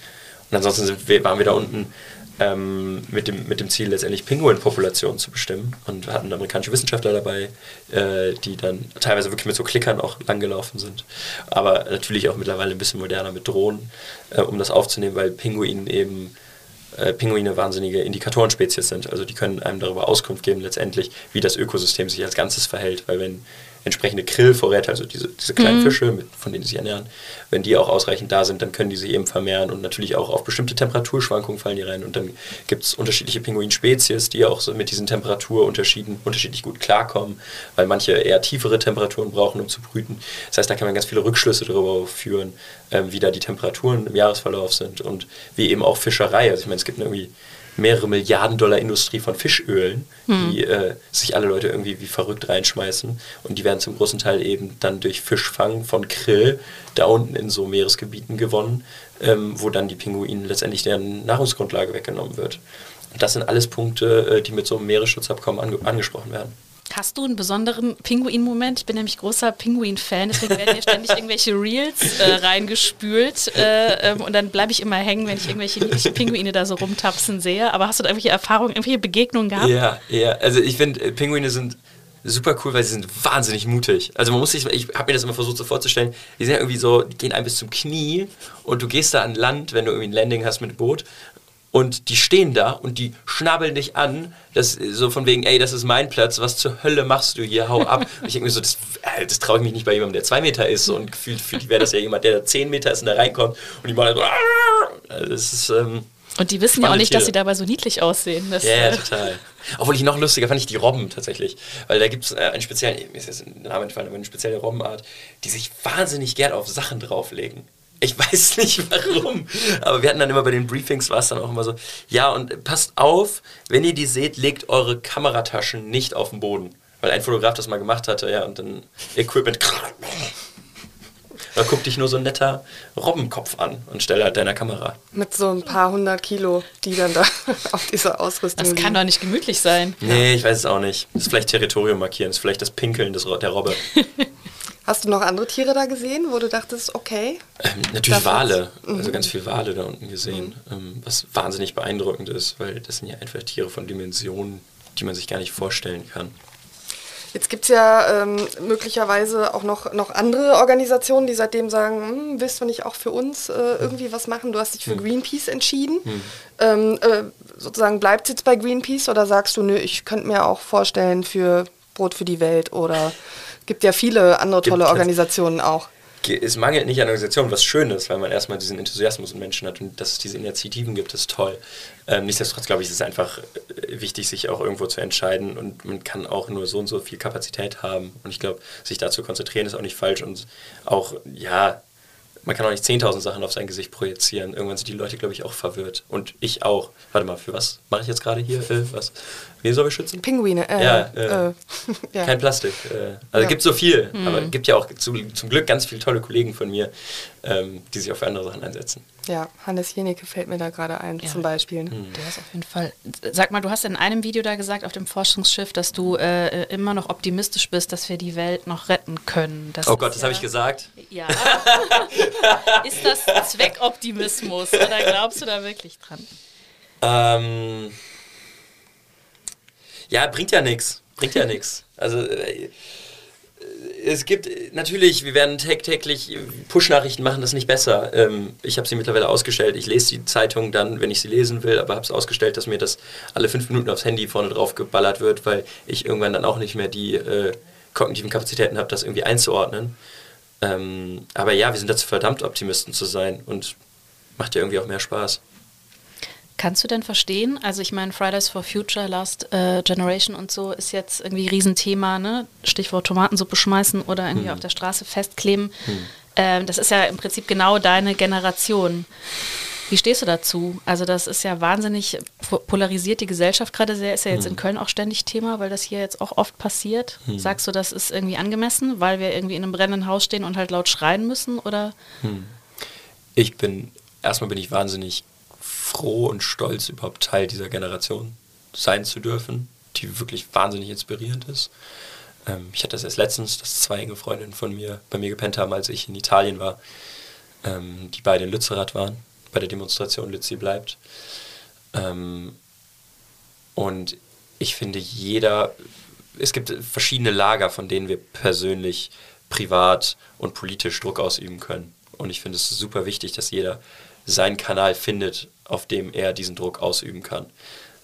Speaker 1: Und ansonsten wir, waren wir da unten ähm, mit, dem, mit dem Ziel, letztendlich Pinguinpopulationen zu bestimmen. Und wir hatten amerikanische Wissenschaftler dabei, äh, die dann teilweise wirklich mit so Klickern auch langgelaufen sind. Aber natürlich auch mittlerweile ein bisschen moderner mit Drohnen, äh, um das aufzunehmen, weil Pinguinen eben äh, Pinguine wahnsinnige Indikatorenspezies sind. Also die können einem darüber Auskunft geben, letztendlich, wie das Ökosystem sich als Ganzes verhält. Weil wenn entsprechende Krillvorräte, also diese, diese kleinen Fische, mit, von denen sie sich ernähren, wenn die auch ausreichend da sind, dann können die sich eben vermehren und natürlich auch auf bestimmte Temperaturschwankungen fallen die rein. Und dann gibt es unterschiedliche Pinguinspezies, die auch so mit diesen Temperaturunterschieden unterschiedlich gut klarkommen, weil manche eher tiefere Temperaturen brauchen, um zu brüten. Das heißt, da kann man ganz viele Rückschlüsse darüber führen, ähm, wie da die Temperaturen im Jahresverlauf sind und wie eben auch Fischerei. Also ich meine, es gibt irgendwie mehrere Milliarden Dollar Industrie von Fischölen, die äh, sich alle Leute irgendwie wie verrückt reinschmeißen. Und die werden zum großen Teil eben dann durch Fischfang von Krill da unten in so Meeresgebieten gewonnen, ähm, wo dann die Pinguinen letztendlich deren Nahrungsgrundlage weggenommen wird. Und das sind alles Punkte, äh, die mit so einem Meeresschutzabkommen ange angesprochen werden.
Speaker 4: Hast du einen besonderen Pinguin-Moment? Ich bin nämlich großer Pinguin-Fan, deswegen werden hier ständig irgendwelche Reels äh, reingespült äh, ähm, und dann bleibe ich immer hängen, wenn ich irgendwelche niedlichen Pinguine da so rumtapsen sehe. Aber hast du da irgendwelche Erfahrungen, irgendwelche Begegnungen gehabt?
Speaker 1: Ja, ja. Also ich finde, äh, Pinguine sind super cool, weil sie sind wahnsinnig mutig. Also man muss sich, ich habe mir das immer versucht so vorzustellen, die sind ja irgendwie so, die gehen ein bis zum Knie und du gehst da an Land, wenn du irgendwie ein Landing hast mit dem Boot und die stehen da und die schnabeln dich an, das, so von wegen, ey, das ist mein Platz, was zur Hölle machst du hier, hau ab. Und ich denke mir so, das, äh, das traue ich mich nicht bei jemandem, der zwei Meter ist und gefühlt für die wäre das ja jemand, der zehn Meter ist und da reinkommt und die machen so, also das ist... Ähm,
Speaker 4: und die wissen ja auch nicht, Tiere. dass sie dabei so niedlich aussehen.
Speaker 1: Ja, yeah, total. Obwohl ich noch lustiger fand ich die Robben tatsächlich. Weil da gibt es äh, einen speziellen, mir ist jetzt ein Name entfallen, aber eine spezielle Robbenart, die sich wahnsinnig gern auf Sachen drauflegen. Ich weiß nicht warum, aber wir hatten dann immer bei den Briefings war es dann auch immer so, ja und passt auf, wenn ihr die seht, legt eure Kamerataschen nicht auf den Boden. Weil ein Fotograf das mal gemacht hatte, ja, und dann Equipment. Da guckt dich nur so ein netter Robbenkopf an und stellt halt deiner Kamera.
Speaker 2: Mit so ein paar hundert Kilo, die dann da auf dieser Ausrüstung
Speaker 4: Das kann liegen. doch nicht gemütlich sein.
Speaker 1: Nee, ich weiß es auch nicht. Das ist vielleicht Territorium markieren, das ist vielleicht das Pinkeln des, der Robbe.
Speaker 2: Hast du noch andere Tiere da gesehen, wo du dachtest, okay?
Speaker 1: Ähm, natürlich Wale, mhm. also ganz viele Wale da unten gesehen, mhm. ähm, was wahnsinnig beeindruckend ist, weil das sind ja einfach Tiere von Dimensionen, die man sich gar nicht vorstellen kann.
Speaker 2: Jetzt gibt es ja ähm, möglicherweise auch noch, noch andere Organisationen, die seitdem sagen, hm, willst du nicht auch für uns äh, irgendwie was machen? Du hast dich für hm. Greenpeace entschieden. Hm. Ähm, äh, sozusagen bleibt es jetzt bei Greenpeace oder sagst du, nö, ich könnte mir auch vorstellen für Brot für die Welt oder Gibt ja viele andere tolle Gibt Organisationen auch.
Speaker 1: Es mangelt nicht an Organisationen, was schön ist, weil man erstmal diesen Enthusiasmus in Menschen hat und dass es diese Initiativen gibt, ist toll. Ähm, nichtsdestotrotz glaube ich, ist es einfach äh, wichtig, sich auch irgendwo zu entscheiden und man kann auch nur so und so viel Kapazität haben. Und ich glaube, sich da zu konzentrieren ist auch nicht falsch und auch, ja, man kann auch nicht 10.000 Sachen auf sein Gesicht projizieren. Irgendwann sind die Leute, glaube ich, auch verwirrt. Und ich auch. Warte mal, für was mache ich jetzt gerade hier? Äh, was? Wen soll ich schützen?
Speaker 2: Pinguine.
Speaker 1: Äh, ja, äh, ja, kein Plastik. Äh. also ja. gibt so viel. Mhm. Aber es gibt ja auch zu, zum Glück ganz viele tolle Kollegen von mir, ähm, die sich auch für andere Sachen einsetzen.
Speaker 2: Ja, Hannes Jenecke fällt mir da gerade ein, ja. zum Beispiel. Mhm.
Speaker 4: Der ist auf jeden Fall. Sag mal, du hast in einem Video da gesagt auf dem Forschungsschiff, dass du äh, immer noch optimistisch bist, dass wir die Welt noch retten können.
Speaker 1: Das oh Gott, das habe ich gesagt.
Speaker 4: Ja. ist das Zweckoptimismus oder glaubst du da wirklich dran?
Speaker 1: Ähm ja, bringt ja nichts. Bringt ja nichts. Also äh, es gibt natürlich, wir werden täglich Push-Nachrichten machen, das nicht besser. Ähm, ich habe sie mittlerweile ausgestellt. Ich lese die Zeitung dann, wenn ich sie lesen will, aber habe es ausgestellt, dass mir das alle fünf Minuten aufs Handy vorne drauf geballert wird, weil ich irgendwann dann auch nicht mehr die äh, kognitiven Kapazitäten habe, das irgendwie einzuordnen. Ähm, aber ja, wir sind dazu verdammt, Optimisten zu sein und macht ja irgendwie auch mehr Spaß.
Speaker 4: Kannst du denn verstehen? Also ich meine, Fridays for Future, Last äh, Generation und so ist jetzt irgendwie Riesenthema, ne? Stichwort Tomatensuppe schmeißen oder irgendwie hm. auf der Straße festkleben. Hm. Ähm, das ist ja im Prinzip genau deine Generation. Wie stehst du dazu? Also das ist ja wahnsinnig polarisiert die Gesellschaft gerade sehr, ist ja jetzt hm. in Köln auch ständig Thema, weil das hier jetzt auch oft passiert. Hm. Sagst du, das ist irgendwie angemessen, weil wir irgendwie in einem brennenden Haus stehen und halt laut schreien müssen oder?
Speaker 1: Hm. Ich bin, erstmal bin ich wahnsinnig froh und stolz, überhaupt Teil dieser Generation sein zu dürfen, die wirklich wahnsinnig inspirierend ist. Ähm, ich hatte das erst letztens, dass zwei enge Freundinnen von mir bei mir gepennt haben, als ich in Italien war, ähm, die beide in Lützerath waren, bei der Demonstration Lützi bleibt. Ähm, und ich finde, jeder, es gibt verschiedene Lager, von denen wir persönlich, privat und politisch Druck ausüben können. Und ich finde es super wichtig, dass jeder seinen Kanal findet, auf dem er diesen Druck ausüben kann.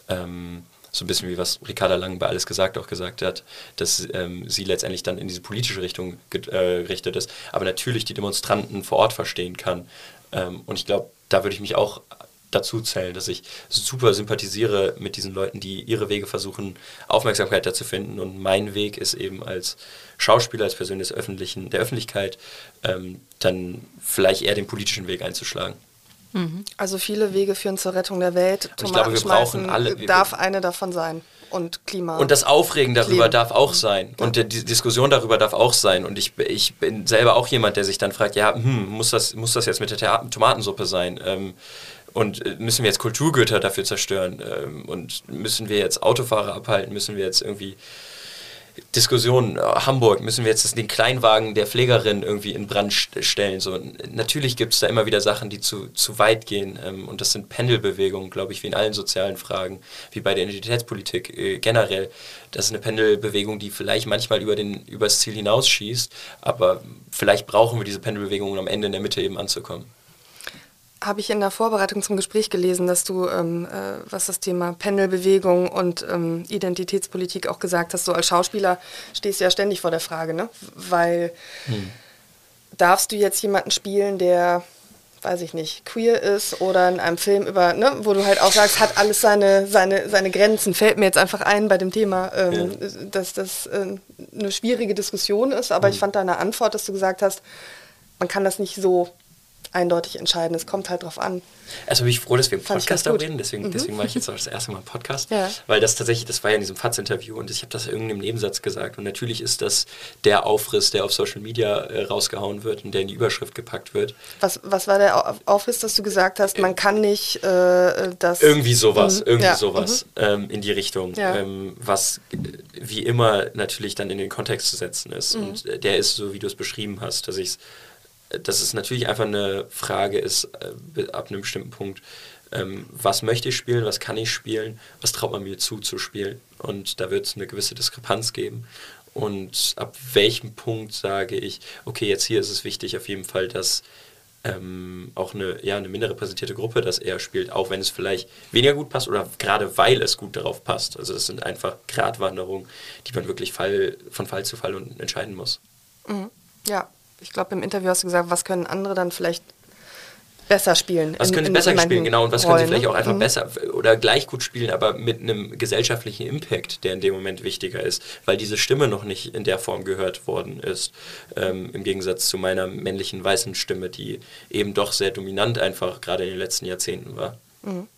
Speaker 1: Ähm, so ein bisschen wie was Ricarda Lang bei Alles gesagt auch gesagt hat, dass ähm, sie letztendlich dann in diese politische Richtung gerichtet äh, ist, aber natürlich die Demonstranten vor Ort verstehen kann. Ähm, und ich glaube, da würde ich mich auch dazu zählen, dass ich super sympathisiere mit diesen Leuten, die ihre Wege versuchen, Aufmerksamkeit dazu finden. Und mein Weg ist eben als Schauspieler, als Person des Öffentlichen, der Öffentlichkeit, ähm, dann vielleicht eher den politischen Weg einzuschlagen.
Speaker 2: Mhm. Also viele Wege führen zur Rettung der Welt.
Speaker 1: Tomaten ich glaube, wir brauchen alle.
Speaker 2: darf eine davon sein. Und Klima.
Speaker 1: Und das Aufregen darüber Klima. darf auch sein. Ja. Und die Diskussion darüber darf auch sein. Und ich, ich bin selber auch jemand, der sich dann fragt, ja, hm, muss, das, muss das jetzt mit der Tomatensuppe sein? Ähm, und äh, müssen wir jetzt Kulturgüter dafür zerstören? Ähm, und müssen wir jetzt Autofahrer abhalten? Müssen wir jetzt irgendwie Diskussion, äh, Hamburg, müssen wir jetzt den Kleinwagen der Pflegerin irgendwie in Brand stellen? So, natürlich gibt es da immer wieder Sachen, die zu, zu weit gehen. Ähm, und das sind Pendelbewegungen, glaube ich, wie in allen sozialen Fragen, wie bei der Identitätspolitik äh, generell. Das ist eine Pendelbewegung, die vielleicht manchmal über den, übers Ziel hinausschießt, aber vielleicht brauchen wir diese Pendelbewegung, um am Ende in der Mitte eben anzukommen
Speaker 2: habe ich in der Vorbereitung zum Gespräch gelesen, dass du, ähm, äh, was das Thema Pendelbewegung und ähm, Identitätspolitik auch gesagt hast, so als Schauspieler stehst du ja ständig vor der Frage, ne? Weil hm. darfst du jetzt jemanden spielen, der, weiß ich nicht, queer ist oder in einem Film über, ne, wo du halt auch sagst, hat alles seine, seine, seine Grenzen, fällt mir jetzt einfach ein bei dem Thema, ähm, ja. dass das äh, eine schwierige Diskussion ist, aber hm. ich fand deine Antwort, dass du gesagt hast, man kann das nicht so eindeutig entscheiden. Es kommt halt drauf an.
Speaker 1: Also bin ich froh, dass wir im Podcast darüber reden. Deswegen, mhm. deswegen mache ich jetzt auch das erste Mal einen Podcast. Ja. Weil das tatsächlich, das war ja in diesem FATS-Interview und ich habe das in irgendeinem Nebensatz gesagt. Und natürlich ist das der Aufriss, der auf Social Media äh, rausgehauen wird und der in die Überschrift gepackt wird.
Speaker 2: Was, was war der Aufriss, dass du gesagt hast, man kann nicht äh, das...
Speaker 1: Irgendwie sowas, mhm. irgendwie ja. sowas mhm. ähm, in die Richtung. Ja. Ähm, was äh, wie immer natürlich dann in den Kontext zu setzen ist. Mhm. Und äh, der ist so, wie du es beschrieben hast, dass ich es dass es natürlich einfach eine Frage ist, äh, ab einem bestimmten Punkt, ähm, was möchte ich spielen, was kann ich spielen, was traut man mir zu zu spielen. Und da wird es eine gewisse Diskrepanz geben. Und ab welchem Punkt sage ich, okay, jetzt hier ist es wichtig auf jeden Fall, dass ähm, auch eine, ja, eine minder repräsentierte Gruppe das eher spielt, auch wenn es vielleicht weniger gut passt oder gerade weil es gut darauf passt. Also das sind einfach Gratwanderungen, die man wirklich Fall, von Fall zu Fall entscheiden muss.
Speaker 2: Mhm. Ja, ich glaube, im Interview hast du gesagt, was können andere dann vielleicht besser spielen.
Speaker 1: Was in, können sie besser spielen, genau, und was Rollen, können sie vielleicht auch einfach mhm. besser oder gleich gut spielen, aber mit einem gesellschaftlichen Impact, der in dem Moment wichtiger ist, weil diese Stimme noch nicht in der Form gehört worden ist, ähm, im Gegensatz zu meiner männlichen weißen Stimme, die eben doch sehr dominant einfach gerade in den letzten Jahrzehnten war. Mhm.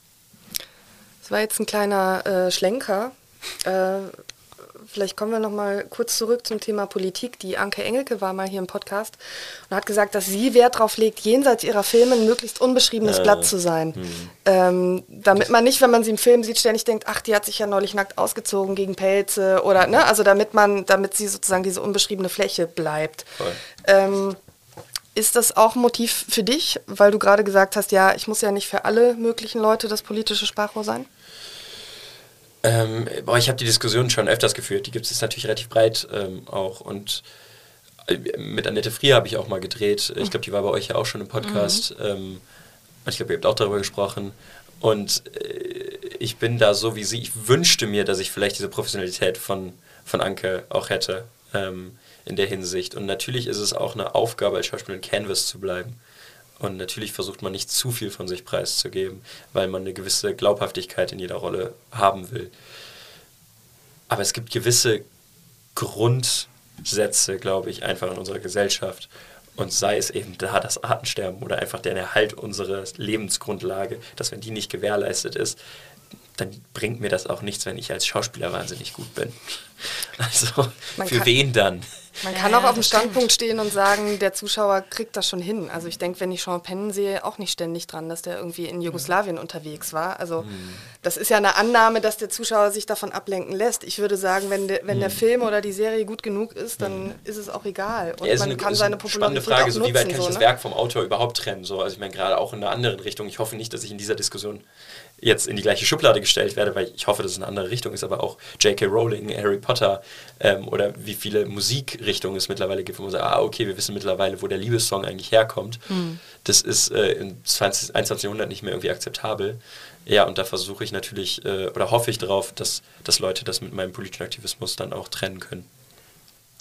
Speaker 2: Das war jetzt ein kleiner äh, Schlenker. Äh, Vielleicht kommen wir noch mal kurz zurück zum Thema Politik. Die Anke Engelke war mal hier im Podcast und hat gesagt, dass sie Wert darauf legt, jenseits ihrer Filme ein möglichst unbeschriebenes äh, Blatt zu sein. Hm. Ähm, damit man nicht, wenn man sie im Film sieht, ständig denkt, ach, die hat sich ja neulich nackt ausgezogen gegen Pelze oder, ne, also damit man, damit sie sozusagen diese unbeschriebene Fläche bleibt. Ähm, ist das auch ein Motiv für dich, weil du gerade gesagt hast, ja, ich muss ja nicht für alle möglichen Leute das politische Sprachrohr sein?
Speaker 1: Ähm, boah, ich habe die Diskussion schon öfters geführt. Die gibt es natürlich relativ breit ähm, auch. Und äh, mit Annette Frier habe ich auch mal gedreht. Ich glaube, die war bei euch ja auch schon im Podcast. Mhm. Ähm, ich glaube, ihr habt auch darüber gesprochen. Und äh, ich bin da so wie sie. Ich wünschte mir, dass ich vielleicht diese Professionalität von, von Anke auch hätte ähm, in der Hinsicht. Und natürlich ist es auch eine Aufgabe als Schauspielerin, Canvas zu bleiben. Und natürlich versucht man nicht zu viel von sich preiszugeben, weil man eine gewisse Glaubhaftigkeit in jeder Rolle haben will. Aber es gibt gewisse Grundsätze, glaube ich, einfach in unserer Gesellschaft. Und sei es eben da das Artensterben oder einfach der Erhalt unserer Lebensgrundlage, dass wenn die nicht gewährleistet ist, dann bringt mir das auch nichts, wenn ich als Schauspieler wahnsinnig gut bin. Also Man für wen dann?
Speaker 2: Man kann ja, auch auf dem Standpunkt stehen und sagen, der Zuschauer kriegt das schon hin. Also ich denke, wenn ich Sean Penn sehe, auch nicht ständig dran, dass der irgendwie in Jugoslawien mhm. unterwegs war. Also mhm. das ist ja eine Annahme, dass der Zuschauer sich davon ablenken lässt. Ich würde sagen, wenn, de, wenn mhm. der Film oder die Serie gut genug ist, dann mhm. ist es auch egal.
Speaker 1: Und ja, man eine, kann seine Popularität spannende Frage, so, wie weit kann ich so, das ne? Werk vom Autor überhaupt trennen? So, also ich meine, gerade auch in einer anderen Richtung. Ich hoffe nicht, dass ich in dieser Diskussion jetzt in die gleiche Schublade gestellt werde, weil ich hoffe, dass es eine andere Richtung ist, aber auch J.K. Rowling, Harry Potter ähm, oder wie viele Musikrichtungen es mittlerweile gibt, wo man sagt, ah, okay, wir wissen mittlerweile, wo der Liebessong eigentlich herkommt. Mhm. Das ist äh, im 20, 21. Jahrhundert nicht mehr irgendwie akzeptabel. Ja, und da versuche ich natürlich äh, oder hoffe ich darauf, dass, dass Leute das mit meinem politischen Aktivismus dann auch trennen können.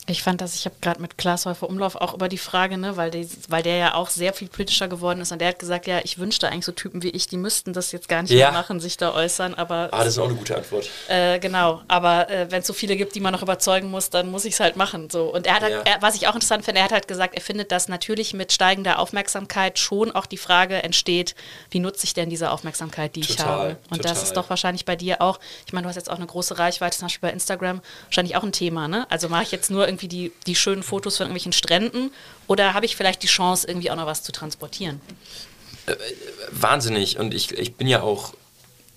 Speaker 4: Ich fand das, ich habe gerade mit Klaas Häufer Umlauf auch über die Frage, ne, weil, die, weil der ja auch sehr viel politischer geworden ist und der hat gesagt, ja, ich wünschte eigentlich so Typen wie ich, die müssten das jetzt gar nicht ja. mehr machen, sich da äußern, aber...
Speaker 1: Ah, das ist auch eine gute Antwort.
Speaker 4: Äh, genau, aber äh, wenn es so viele gibt, die man noch überzeugen muss, dann muss ich es halt machen. So. Und er hat, halt, ja. er, was ich auch interessant finde, er hat halt gesagt, er findet, dass natürlich mit steigender Aufmerksamkeit schon auch die Frage entsteht, wie nutze ich denn diese Aufmerksamkeit, die total, ich habe? Und total. das ist doch wahrscheinlich bei dir auch, ich meine, du hast jetzt auch eine große Reichweite, zum Beispiel bei Instagram, wahrscheinlich auch ein Thema, ne? Also mache ich jetzt nur irgendwie die, die schönen Fotos von irgendwelchen Stränden oder habe ich vielleicht die Chance, irgendwie auch noch was zu transportieren?
Speaker 1: Äh, wahnsinnig. Und ich, ich bin ja auch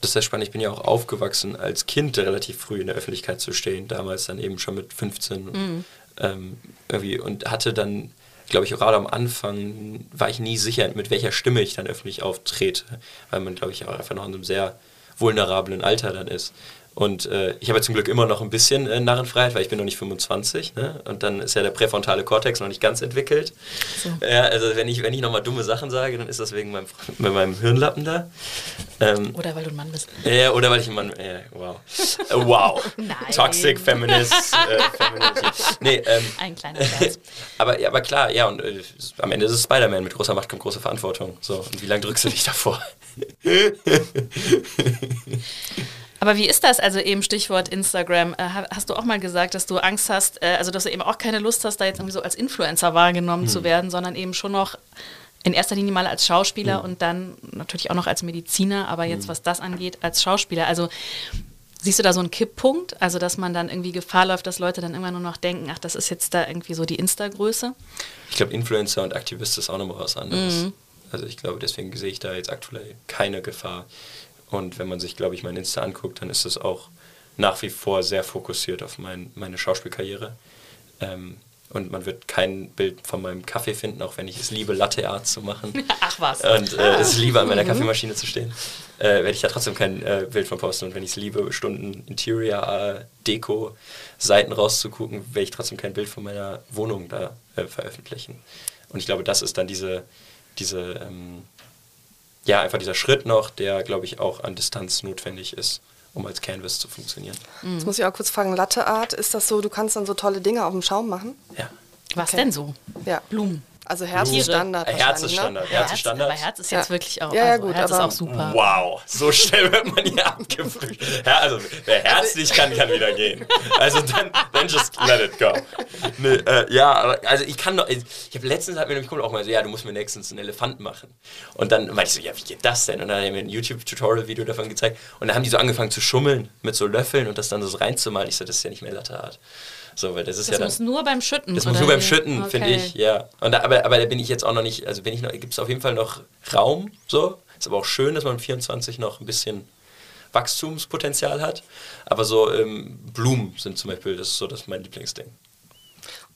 Speaker 1: das ist sehr spannend. Ich bin ja auch aufgewachsen, als Kind relativ früh in der Öffentlichkeit zu stehen. Damals dann eben schon mit 15. Mhm. Ähm, irgendwie und hatte dann, glaube ich, gerade am Anfang war ich nie sicher, mit welcher Stimme ich dann öffentlich auftrete, weil man, glaube ich, auch einfach noch in einem sehr vulnerablen Alter dann ist. Und äh, ich habe ja zum Glück immer noch ein bisschen äh, Narrenfreiheit, weil ich bin noch nicht 25. Ne? Und dann ist ja der präfrontale Kortex noch nicht ganz entwickelt. So. Ja, also wenn ich, wenn ich nochmal dumme Sachen sage, dann ist das wegen meinem, meinem Hirnlappen da.
Speaker 4: Ähm, oder weil du ein Mann bist.
Speaker 1: Ja, oder weil ich ein Mann bin. Wow. Äh, wow. Toxic Feminist. Äh, nee, ähm, ein kleiner Scherz. aber, ja, aber klar, ja, und äh, am Ende ist es Spider-Man. Mit großer Macht kommt große Verantwortung. So, und wie lange drückst du dich davor?
Speaker 4: Aber wie ist das? Also eben Stichwort Instagram. Äh, hast du auch mal gesagt, dass du Angst hast, äh, also dass du eben auch keine Lust hast, da jetzt irgendwie so als Influencer wahrgenommen hm. zu werden, sondern eben schon noch in erster Linie mal als Schauspieler hm. und dann natürlich auch noch als Mediziner, aber jetzt, hm. was das angeht, als Schauspieler. Also Siehst du da so einen Kipppunkt? Also, dass man dann irgendwie Gefahr läuft, dass Leute dann immer nur noch denken, ach, das ist jetzt da irgendwie so die Insta-Größe?
Speaker 1: Ich glaube, Influencer und Aktivist ist auch nochmal was anderes. Mhm. Also, ich glaube, deswegen sehe ich da jetzt aktuell keine Gefahr. Und wenn man sich, glaube ich, mein Insta anguckt, dann ist es auch nach wie vor sehr fokussiert auf mein, meine Schauspielkarriere. Ähm, und man wird kein Bild von meinem Kaffee finden, auch wenn ich es liebe, Latte Art zu machen.
Speaker 4: Ach was.
Speaker 1: Und äh, es liebe, an meiner mhm. Kaffeemaschine zu stehen. Äh, werde ich da trotzdem kein äh, Bild von posten. Und wenn ich es liebe, Stunden Interior, Deko, Seiten rauszugucken, werde ich trotzdem kein Bild von meiner Wohnung da äh, veröffentlichen. Und ich glaube, das ist dann diese, diese ähm, ja, einfach dieser Schritt noch, der, glaube ich, auch an Distanz notwendig ist, um als Canvas zu funktionieren.
Speaker 2: Mhm. Jetzt muss ich auch kurz fragen, Latte Art, ist das so, du kannst dann so tolle Dinge auf dem Schaum machen?
Speaker 1: Ja.
Speaker 4: Was okay. denn so?
Speaker 2: Ja.
Speaker 4: Blumen.
Speaker 2: Also Herz ist Standard.
Speaker 1: Herz ist Standard.
Speaker 4: Ne? Herz ist Standard. Aber Herz ist jetzt ja. wirklich auch.
Speaker 2: Ja, ja also, gut.
Speaker 4: Herz ist auch super.
Speaker 1: Wow, so schnell wird man hier abgefrühstückt. Ja, also wer Herz nicht kann, kann wieder gehen. Also dann, dann just let it go. Nee, äh, ja, also ich kann noch. Ich habe letztens hat mir nämlich auch mal so, ja, du musst mir nächstens einen Elefanten machen. Und dann meinte ich so, ja, wie geht das denn? Und dann haben wir ein YouTube-Tutorial-Video davon gezeigt. Und dann haben die so angefangen zu schummeln mit so Löffeln und das dann so reinzumalen. Ich so, das ist ja nicht mehr Latte Art. So, weil das ist
Speaker 4: das
Speaker 1: ja
Speaker 4: muss nur beim Schütten.
Speaker 1: Das muss nur beim Schütten, okay. finde ich, ja. Und da, aber, aber da bin ich jetzt auch noch nicht, also bin ich noch, gibt es auf jeden Fall noch Raum, so. Ist aber auch schön, dass man 24 noch ein bisschen Wachstumspotenzial hat. Aber so ähm, Blumen sind zum Beispiel, das ist so das mein Lieblingsding.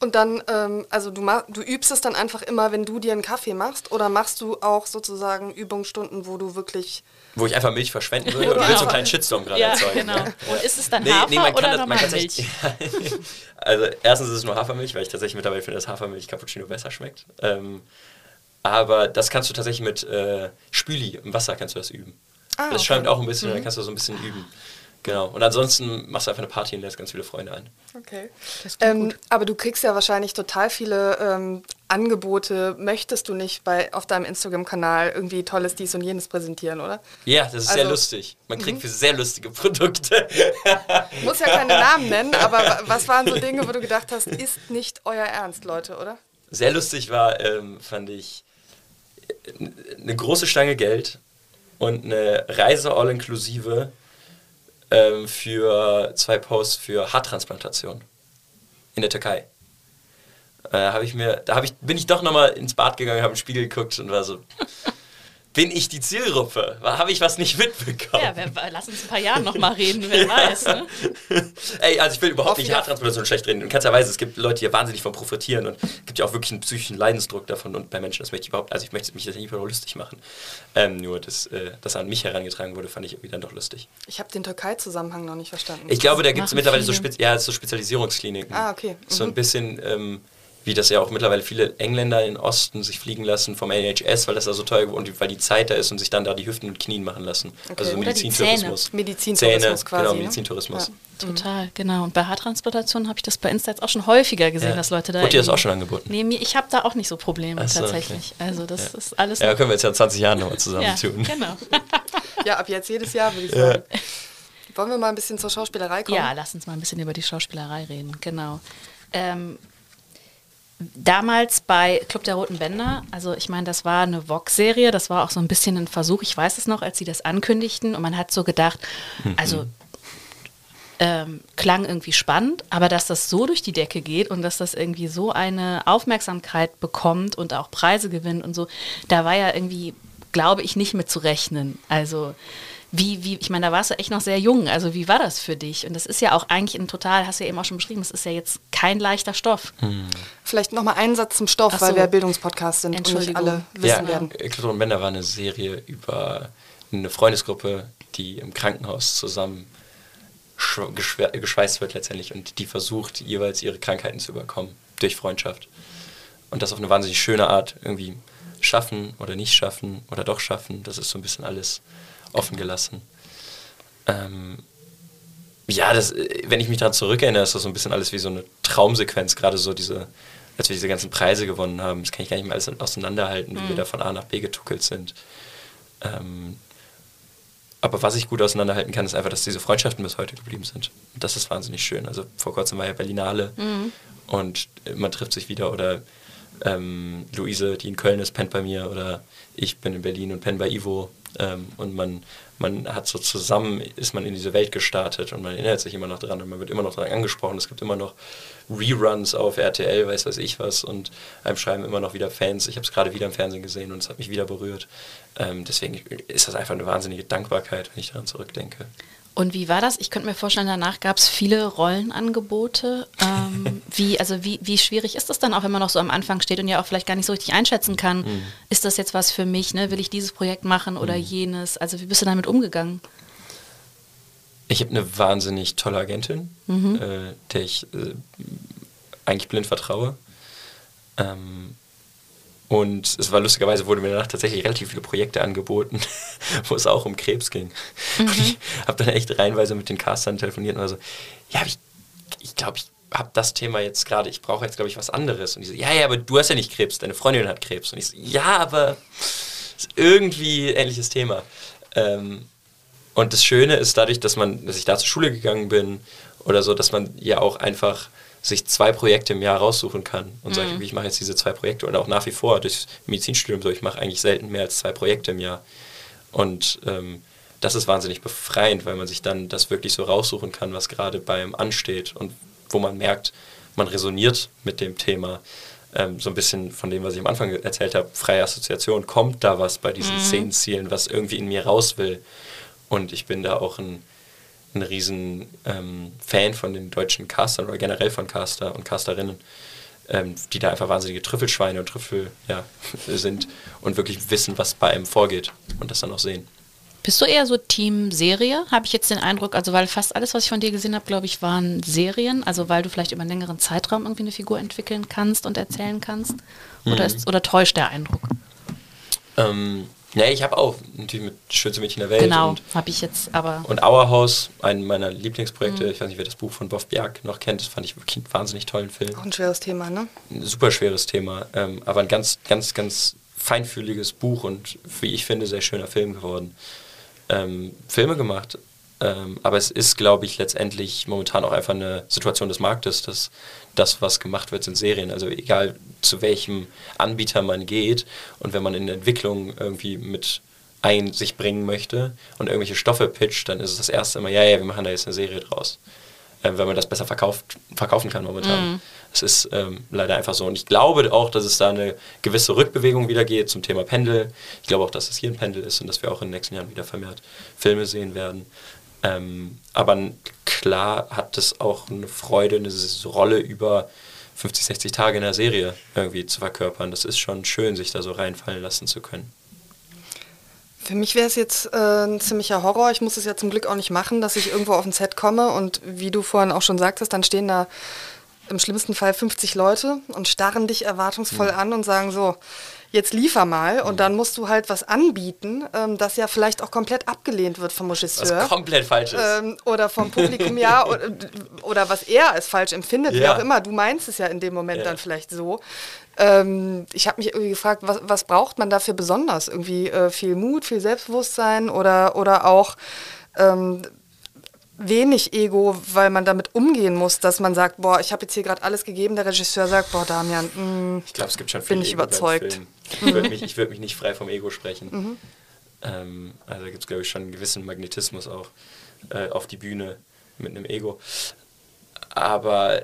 Speaker 2: Und dann, ähm, also du, du übst es dann einfach immer, wenn du dir einen Kaffee machst, oder machst du auch sozusagen Übungsstunden, wo du wirklich
Speaker 1: wo ich einfach Milch verschwenden würde genau. und will so einen kleinen Shitstorm gerade
Speaker 4: ja,
Speaker 1: erzeugen.
Speaker 4: Genau. Und ist es dann nee, Hafer nee, man oder normal Milch?
Speaker 1: also erstens ist es nur Hafermilch, weil ich tatsächlich mittlerweile finde, dass Hafermilch Cappuccino besser schmeckt. Ähm, aber das kannst du tatsächlich mit äh, Spüli im Wasser kannst du das üben. Ah, das okay. schäumt auch ein bisschen, mhm. dann kannst du so ein bisschen üben. Genau. Und ansonsten machst du einfach eine Party und lässt ganz viele Freunde ein.
Speaker 2: Okay. Ähm, aber du kriegst ja wahrscheinlich total viele ähm, Angebote. Möchtest du nicht bei, auf deinem Instagram-Kanal irgendwie tolles dies und jenes präsentieren, oder?
Speaker 1: Ja, das ist also, sehr lustig. Man kriegt mhm. für sehr lustige Produkte.
Speaker 2: Muss ja keine Namen nennen, aber was waren so Dinge, wo du gedacht hast, ist nicht euer Ernst, Leute, oder?
Speaker 1: Sehr lustig war, ähm, fand ich, eine große Stange Geld und eine Reise all-inklusive ähm, für zwei Posts für Haartransplantation in der Türkei. Äh, habe ich mir, da hab ich, bin ich doch nochmal ins Bad gegangen, habe im Spiegel geguckt und war so, bin ich die Zielgruppe? Habe ich was nicht mitbekommen?
Speaker 4: Ja, wer, lass uns ein paar Jahre nochmal reden, wer ja. weiß. Ne?
Speaker 1: Ey, also ich will überhaupt nicht Haartransplantation schlecht reden. In keinster Weise, es gibt Leute, die wahnsinnig von profitieren und es gibt ja auch wirklich einen psychischen Leidensdruck davon und bei Menschen, das möchte ich überhaupt, also ich möchte mich das nicht über lustig machen. Ähm, nur, dass äh, das an mich herangetragen wurde, fand ich irgendwie dann doch lustig.
Speaker 2: Ich habe den Türkei-Zusammenhang noch nicht verstanden.
Speaker 1: Ich glaube, da gibt es mittlerweile so, Spez ja, so Spezialisierungskliniken.
Speaker 2: Ah, okay.
Speaker 1: Mhm. So ein mhm. bisschen... Ähm, wie das ja auch mittlerweile viele Engländer in Osten sich fliegen lassen vom NHS, weil das da so teuer und weil die Zeit da ist und sich dann da die Hüften und Knien machen lassen. Okay. Also Medizintourismus.
Speaker 2: Medizintourismus quasi.
Speaker 1: Genau,
Speaker 2: ne?
Speaker 1: Medizintourismus.
Speaker 4: Ja. Total, genau. Und bei Haartransplantationen habe ich das bei Insta jetzt auch schon häufiger gesehen, ja. dass Leute da.
Speaker 1: Wurde dir das auch schon angeboten?
Speaker 4: Nee, ich habe da auch nicht so Probleme so, tatsächlich. Okay. Also das ja. ist alles.
Speaker 1: Ja, können wir jetzt ja in 20 Jahren nochmal zusammen ja, tun.
Speaker 4: Genau.
Speaker 2: ja, ab jetzt jedes Jahr würde ich sagen. Wollen wir mal ein bisschen zur Schauspielerei kommen?
Speaker 4: Ja, lass uns mal ein bisschen über die Schauspielerei reden, genau. Ähm, damals bei Club der Roten Bänder, also ich meine, das war eine Vogue-Serie, das war auch so ein bisschen ein Versuch, ich weiß es noch, als sie das ankündigten und man hat so gedacht, mhm. also ähm, klang irgendwie spannend, aber dass das so durch die Decke geht und dass das irgendwie so eine Aufmerksamkeit bekommt und auch Preise gewinnt und so, da war ja irgendwie, glaube ich, nicht mit zu rechnen. Also Wie, wie, ich meine, da warst du echt noch sehr jung. Also wie war das für dich? Und das ist ja auch eigentlich ein total, hast du ja eben auch schon beschrieben, es ist ja jetzt kein leichter Stoff.
Speaker 2: Hm. Vielleicht nochmal einen Satz zum Stoff, so. weil wir Bildungspodcast sind und nicht alle wissen ja, werden.
Speaker 1: Klotro und Bender war eine Serie über eine Freundesgruppe, die im Krankenhaus zusammen geschweißt wird letztendlich und die versucht jeweils ihre Krankheiten zu überkommen durch Freundschaft. Und das auf eine wahnsinnig schöne Art irgendwie schaffen oder nicht schaffen oder doch schaffen. Das ist so ein bisschen alles offen gelassen. Ähm, ja, das, wenn ich mich daran zurückerinnere, ist das so ein bisschen alles wie so eine Traumsequenz, gerade so diese, als wir diese ganzen Preise gewonnen haben. Das kann ich gar nicht mehr alles auseinanderhalten, wie mhm. wir da von A nach B getuckelt sind. Ähm, aber was ich gut auseinanderhalten kann, ist einfach, dass diese Freundschaften bis heute geblieben sind. Und das ist wahnsinnig schön. Also vor kurzem war ja Berlinale mhm. und man trifft sich wieder oder ähm, Luise, die in Köln ist, pennt bei mir oder ich bin in Berlin und penne bei Ivo. Ähm, und man, man hat so zusammen, ist man in diese Welt gestartet und man erinnert sich immer noch dran und man wird immer noch daran angesprochen. Es gibt immer noch Reruns auf RTL, weiß weiß ich was und einem schreiben immer noch wieder Fans. Ich habe es gerade wieder im Fernsehen gesehen und es hat mich wieder berührt. Ähm, deswegen ist das einfach eine wahnsinnige Dankbarkeit, wenn ich daran zurückdenke.
Speaker 4: Und wie war das? Ich könnte mir vorstellen, danach gab es viele Rollenangebote. Ähm, wie, also wie, wie schwierig ist das dann auch, wenn man noch so am Anfang steht und ja auch vielleicht gar nicht so richtig einschätzen kann, mhm. ist das jetzt was für mich, ne? will ich dieses Projekt machen oder mhm. jenes? Also wie bist du damit umgegangen?
Speaker 1: Ich habe eine wahnsinnig tolle Agentin, mhm. äh, der ich äh, eigentlich blind vertraue. Ähm, und es war lustigerweise, wurde mir danach tatsächlich relativ viele Projekte angeboten, wo es auch um Krebs ging. Mhm. Und ich habe dann echt reinweise mit den Castern telefoniert und war so, ja, ich glaube, ich, glaub, ich habe das Thema jetzt gerade, ich brauche jetzt, glaube ich, was anderes. Und die so, ja, ja, aber du hast ja nicht Krebs, deine Freundin hat Krebs. Und ich so, ja, aber ist irgendwie ähnliches Thema. Ähm, und das Schöne ist dadurch, dass man, dass ich da zur Schule gegangen bin oder so, dass man ja auch einfach sich zwei Projekte im Jahr raussuchen kann und mhm. sagt, ich mache jetzt diese zwei Projekte und auch nach wie vor durchs Medizinstudium so, ich mache eigentlich selten mehr als zwei Projekte im Jahr. Und ähm, das ist wahnsinnig befreiend, weil man sich dann das wirklich so raussuchen kann, was gerade beim ansteht und wo man merkt, man resoniert mit dem Thema. Ähm, so ein bisschen von dem, was ich am Anfang erzählt habe, freie Assoziation, kommt da was bei diesen mhm. Szenenzielen, was irgendwie in mir raus will. Und ich bin da auch ein ein riesen ähm, Fan von den deutschen Castern oder generell von Caster und Casterinnen, ähm, die da einfach wahnsinnige Trüffelschweine und Trüffel ja, sind und wirklich wissen, was bei einem vorgeht und das dann auch sehen.
Speaker 4: Bist du eher so Team Serie? Habe ich jetzt den Eindruck, also weil fast alles, was ich von dir gesehen habe, glaube ich, waren Serien, also weil du vielleicht über einen längeren Zeitraum irgendwie eine Figur entwickeln kannst und erzählen kannst? Oder, mhm. ist, oder täuscht der Eindruck?
Speaker 1: Ähm, ja, ich habe auch natürlich mit Schönste Mädchen der Welt.
Speaker 4: Genau, habe ich jetzt aber.
Speaker 1: Und Auerhaus, ein meiner Lieblingsprojekte. Mhm. Ich weiß nicht, wer das Buch von Boff Bjerg noch kennt. Das fand ich wirklich einen wahnsinnig tollen Film.
Speaker 2: Auch ein schweres Thema, ne?
Speaker 1: Ein super schweres Thema. Ähm, aber ein ganz, ganz, ganz feinfühliges Buch und wie ich finde, sehr schöner Film geworden. Ähm, Filme gemacht. Ähm, aber es ist, glaube ich, letztendlich momentan auch einfach eine Situation des Marktes, dass das, was gemacht wird, sind Serien. Also egal zu welchem Anbieter man geht und wenn man in der Entwicklung irgendwie mit ein sich bringen möchte und irgendwelche Stoffe pitcht, dann ist es das erste immer, ja, ja, wir machen da jetzt eine Serie draus. Äh, weil man das besser verkauft, verkaufen kann momentan. Es ist ähm, leider einfach so. Und ich glaube auch, dass es da eine gewisse Rückbewegung wieder geht zum Thema Pendel. Ich glaube auch, dass es hier ein Pendel ist und dass wir auch in den nächsten Jahren wieder vermehrt Filme sehen werden. Ähm, aber klar hat es auch eine Freude, eine Rolle über 50, 60 Tage in der Serie irgendwie zu verkörpern. Das ist schon schön, sich da so reinfallen lassen zu können.
Speaker 2: Für mich wäre es jetzt äh, ein ziemlicher Horror. Ich muss es ja zum Glück auch nicht machen, dass ich irgendwo auf ein Set komme und wie du vorhin auch schon sagtest, dann stehen da im schlimmsten Fall 50 Leute und starren dich erwartungsvoll mhm. an und sagen so, jetzt liefer mal und dann musst du halt was anbieten, ähm, das ja vielleicht auch komplett abgelehnt wird vom Regisseur.
Speaker 1: Was komplett falsch ist.
Speaker 2: Ähm, oder vom Publikum, ja, oder, oder, was er als falsch empfindet, ja. wie auch immer. Du meinst es ja in dem Moment ja. dann vielleicht so. Ähm, ich habe mich irgendwie gefragt, was, was, braucht man dafür besonders? Irgendwie äh, viel Mut, viel Selbstbewusstsein oder, oder auch ähm, wenig Ego, weil man damit umgehen muss, dass man sagt, boah, ich habe jetzt hier gerade alles gegeben. Der Regisseur sagt, boah, Damian, mh,
Speaker 1: mm, ich glaube, es gibt schon viel
Speaker 2: bin ich Ego überzeugt.
Speaker 1: Ich würde mich, würd mich nicht frei vom Ego sprechen. Mhm. Ähm, also gibt es, glaube ich, schon einen gewissen Magnetismus auch äh, auf die Bühne mit einem Ego. Aber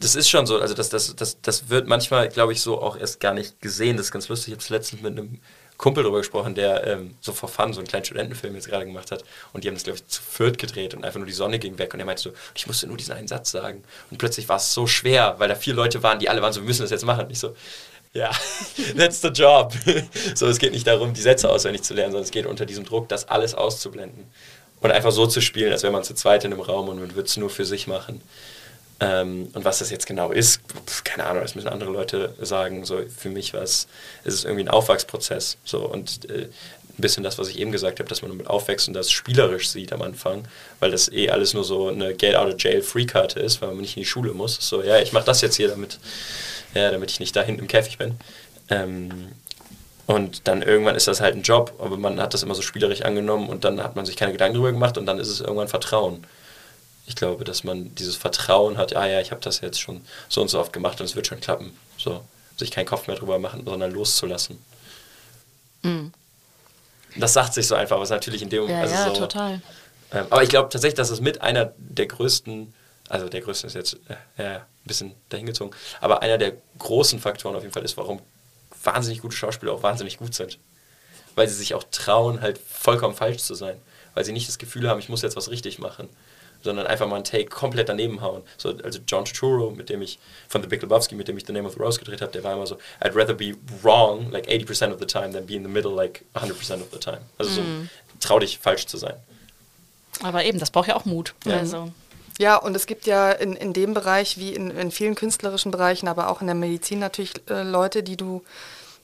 Speaker 1: das ist schon so, also das, das, das, das wird manchmal, glaube ich, so auch erst gar nicht gesehen. Das ist ganz lustig. Ich habe es letztens mit einem Kumpel drüber gesprochen, der ähm, so vor Fun so einen kleinen Studentenfilm jetzt gerade gemacht hat. Und die haben das, glaube ich, zu viert gedreht und einfach nur die Sonne ging weg. Und er meinte so, ich musste nur diesen einen Satz sagen. Und plötzlich war es so schwer, weil da vier Leute waren, die alle waren so, wir müssen das jetzt machen. Und ich so, ja, that's the job. so, es geht nicht darum, die Sätze auswendig zu lernen, sondern es geht unter diesem Druck, das alles auszublenden. Und einfach so zu spielen, als wäre man zu zweit in einem Raum und man würde es nur für sich machen. Ähm, und was das jetzt genau ist, keine Ahnung, das müssen andere Leute sagen. So, für mich war es, ist es irgendwie ein Aufwachsprozess. So, und äh, ein bisschen das, was ich eben gesagt habe, dass man damit aufwächst und das spielerisch sieht am Anfang, weil das eh alles nur so eine Get-out-of-jail-Free-Karte ist, weil man nicht in die Schule muss. So, ja, ich mache das jetzt hier, damit, ja, damit ich nicht da hinten im Käfig bin. Ähm, und dann irgendwann ist das halt ein Job, aber man hat das immer so spielerisch angenommen und dann hat man sich keine Gedanken darüber gemacht und dann ist es irgendwann Vertrauen ich glaube, dass man dieses Vertrauen hat, ah ja, ich habe das jetzt schon so und so oft gemacht und es wird schon klappen. So, sich keinen Kopf mehr drüber machen, sondern loszulassen. Mhm. Das sagt sich so einfach, was natürlich in dem
Speaker 4: Moment. Ja, also ja so, total.
Speaker 1: Ähm, aber ich glaube tatsächlich, dass es mit einer der größten, also der größte ist jetzt äh, ein bisschen dahingezogen, aber einer der großen Faktoren auf jeden Fall ist, warum wahnsinnig gute Schauspieler auch wahnsinnig gut sind. Weil sie sich auch trauen, halt vollkommen falsch zu sein. Weil sie nicht das Gefühl haben, ich muss jetzt was richtig machen sondern einfach mal einen Take komplett daneben hauen. So, also John Turturro, mit dem ich, von The Big Lebowski, mit dem ich The Name of the Rose gedreht habe, der war immer so, I'd rather be wrong like 80% of the time than be in the middle like 100% of the time. Also so, mm. trau dich falsch zu sein.
Speaker 4: Aber eben, das braucht ja auch Mut.
Speaker 2: Ja. Also. Ja, und es gibt ja in, in dem Bereich, wie in, in vielen künstlerischen Bereichen, aber auch in der Medizin natürlich äh, Leute, die du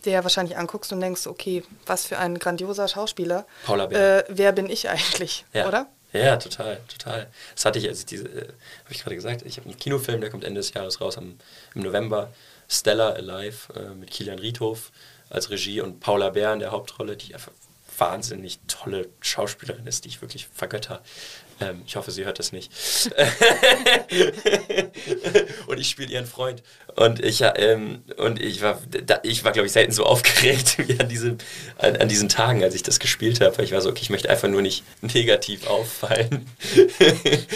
Speaker 2: dir wahrscheinlich anguckst und denkst, okay, was für ein grandioser Schauspieler.
Speaker 1: Paula Bär.
Speaker 2: Äh, wer bin ich eigentlich,
Speaker 1: ja.
Speaker 2: oder?
Speaker 1: Ja, total, total. Das hatte ich, als ich diese, äh, habe ich gerade gesagt, ich habe einen Kinofilm, der kommt Ende des Jahres raus, am, im November. Stella Alive äh, mit Kilian Riedhof als Regie und Paula Bär in der Hauptrolle, die einfach wahnsinnig tolle Schauspielerin ist, die ich wirklich vergötter. Ähm, ich hoffe, sie hört das nicht. und ich spiele ihren Freund. Und ich, ähm, und ich war, ich war, glaube ich, selten so aufgeregt wie an, diesem, an, an, diesen Tagen, als ich das gespielt habe. Weil ich war so, okay, ich möchte einfach nur nicht negativ auffallen.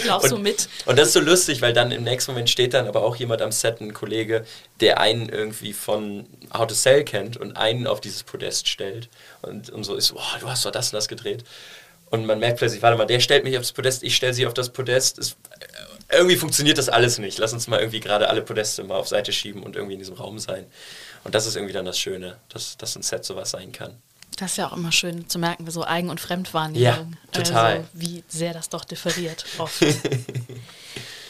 Speaker 4: Laufst du mit?
Speaker 1: Und das ist so lustig, weil dann im nächsten Moment steht dann aber auch jemand am Set, ein Kollege, der einen irgendwie von How to Sell kennt und einen auf dieses Podest stellt. Und, und so ist, oh, du hast doch das und das gedreht. Und man merkt plötzlich, warte mal, der stellt mich aufs Podest, ich stelle sie auf das Podest. Es, irgendwie funktioniert das alles nicht. Lass uns mal irgendwie gerade alle Podeste mal auf Seite schieben und irgendwie in diesem Raum sein. Und das ist irgendwie dann das Schöne, dass, dass ein Set sowas sein kann.
Speaker 4: Das ist ja auch immer schön zu merken, wie so Eigen- und Fremdwahrnehmung.
Speaker 1: Ja, total. Also,
Speaker 4: wie sehr das doch differiert oft.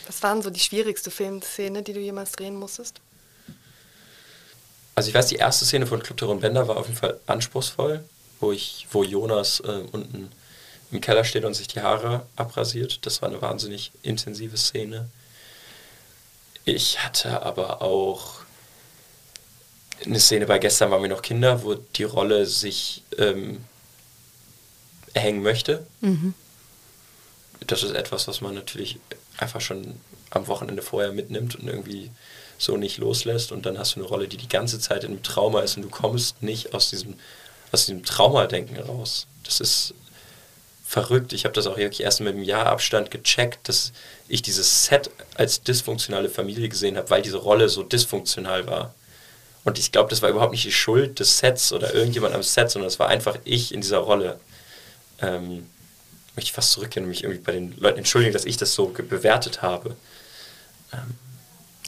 Speaker 2: Was waren so die schwierigste Filmszene, die du jemals drehen musstest?
Speaker 1: Also ich weiß, die erste Szene von Club Terror Bender war auf jeden Fall anspruchsvoll, wo ich, wo Jonas äh, unten im Keller steht und sich die Haare abrasiert. Das war eine wahnsinnig intensive Szene. Ich hatte aber auch eine Szene bei gestern waren wir noch Kinder, wo die Rolle sich ähm, hängen möchte. Mhm. Das ist etwas, was man natürlich einfach schon am Wochenende vorher mitnimmt und irgendwie so nicht loslässt. Und dann hast du eine Rolle, die die ganze Zeit in einem Trauma ist und du kommst nicht aus diesem, aus diesem Traumadenken raus. Das ist verrückt. Ich habe das auch wirklich erst mit einem Jahr Abstand gecheckt, dass ich dieses Set als dysfunktionale Familie gesehen habe, weil diese Rolle so dysfunktional war. Und ich glaube, das war überhaupt nicht die Schuld des Sets oder irgendjemand am Set, sondern es war einfach ich in dieser Rolle. Ähm, möchte ich fast zurückgehen und mich irgendwie bei den Leuten entschuldigen, dass ich das so bewertet habe.
Speaker 4: Ähm,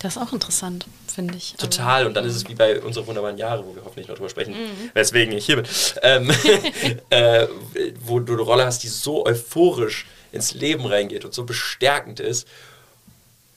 Speaker 4: das ist auch interessant, finde ich.
Speaker 1: Total, und dann ist es wie bei unseren wunderbaren Jahre, wo wir hoffentlich noch drüber sprechen, mhm. weswegen ich hier bin, ähm, äh, wo du eine Rolle hast, die so euphorisch ins Leben reingeht und so bestärkend ist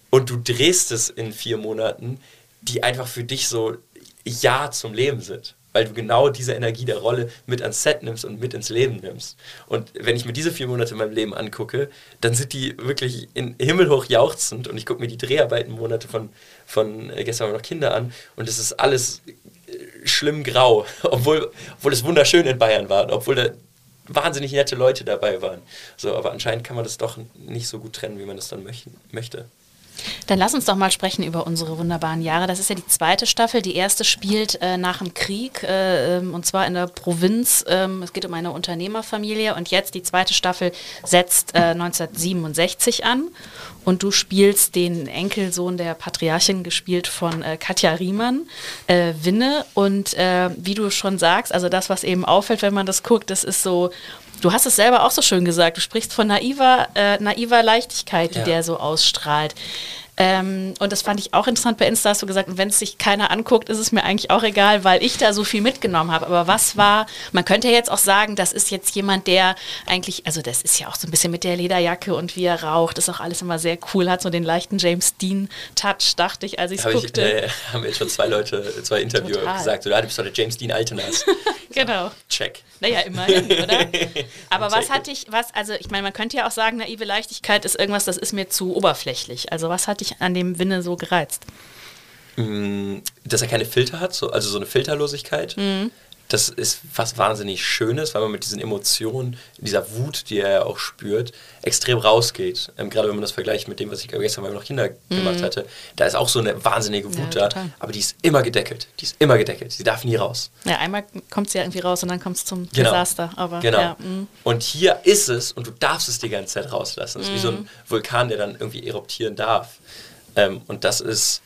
Speaker 1: und du drehst es in vier Monaten, die einfach für dich so Ja zum Leben sind weil du genau diese Energie der Rolle mit ans Set nimmst und mit ins Leben nimmst. Und wenn ich mir diese vier Monate in meinem Leben angucke, dann sind die wirklich in himmelhoch jauchzend und ich gucke mir die Dreharbeitenmonate von, von äh, gestern noch Kinder an und es ist alles äh, schlimm grau, obwohl, obwohl es wunderschön in Bayern war, obwohl da wahnsinnig nette Leute dabei waren. So, aber anscheinend kann man das doch nicht so gut trennen, wie man das dann möchten, möchte.
Speaker 4: Dann lass uns doch mal sprechen über unsere wunderbaren Jahre. Das ist ja die zweite Staffel. Die erste spielt äh, nach dem Krieg äh, ähm, und zwar in der Provinz. Ähm, es geht um eine Unternehmerfamilie und jetzt die zweite Staffel setzt äh, 1967 an und du spielst den Enkelsohn der Patriarchin, gespielt von äh, Katja Riemann, äh, Winne. Und äh, wie du schon sagst, also das, was eben auffällt, wenn man das guckt, das ist so Du hast es selber auch so schön gesagt. Du sprichst von naiver, äh, naiver Leichtigkeit, die ja. der so ausstrahlt. Ähm, und das fand ich auch interessant bei Insta, hast du gesagt, wenn es sich keiner anguckt, ist es mir eigentlich auch egal, weil ich da so viel mitgenommen habe. Aber was war, man könnte jetzt auch sagen, das ist jetzt jemand, der eigentlich, also das ist ja auch so ein bisschen mit der Lederjacke und wie er raucht, ist auch alles immer sehr cool, hat so den leichten James Dean-Touch, dachte ich, als ich es guckte.
Speaker 1: Ich, äh, haben jetzt schon zwei Leute, zwei Interviewer gesagt, so, du bist doch der James Dean Altenas.
Speaker 4: genau.
Speaker 1: Check.
Speaker 4: Naja, immerhin, oder? Aber was hatte ich, was, also ich meine, man könnte ja auch sagen, naive Leichtigkeit ist irgendwas, das ist mir zu oberflächlich. Also was hatte ich an dem Winne so gereizt?
Speaker 1: Mm, dass er keine Filter hat, so, also so eine Filterlosigkeit. Mhm das ist was wahnsinnig Schönes, weil man mit diesen Emotionen, dieser Wut, die er ja auch spürt, extrem rausgeht. Ähm, gerade wenn man das vergleicht mit dem, was ich gestern, ich noch Kinder mhm. gemacht hatte, da ist auch so eine wahnsinnige Wut ja, da, aber die ist immer gedeckelt. Die ist immer gedeckelt. Sie darf nie raus.
Speaker 4: Ja, einmal kommt sie ja irgendwie raus und dann kommt es zum genau. Desaster. Aber,
Speaker 1: genau.
Speaker 4: Ja,
Speaker 1: mhm. und hier ist es und du darfst es die ganze Zeit rauslassen. Es ist mhm. wie so ein mhm. Vulkan, der dann irgendwie eruptieren darf. Ähm, und das ist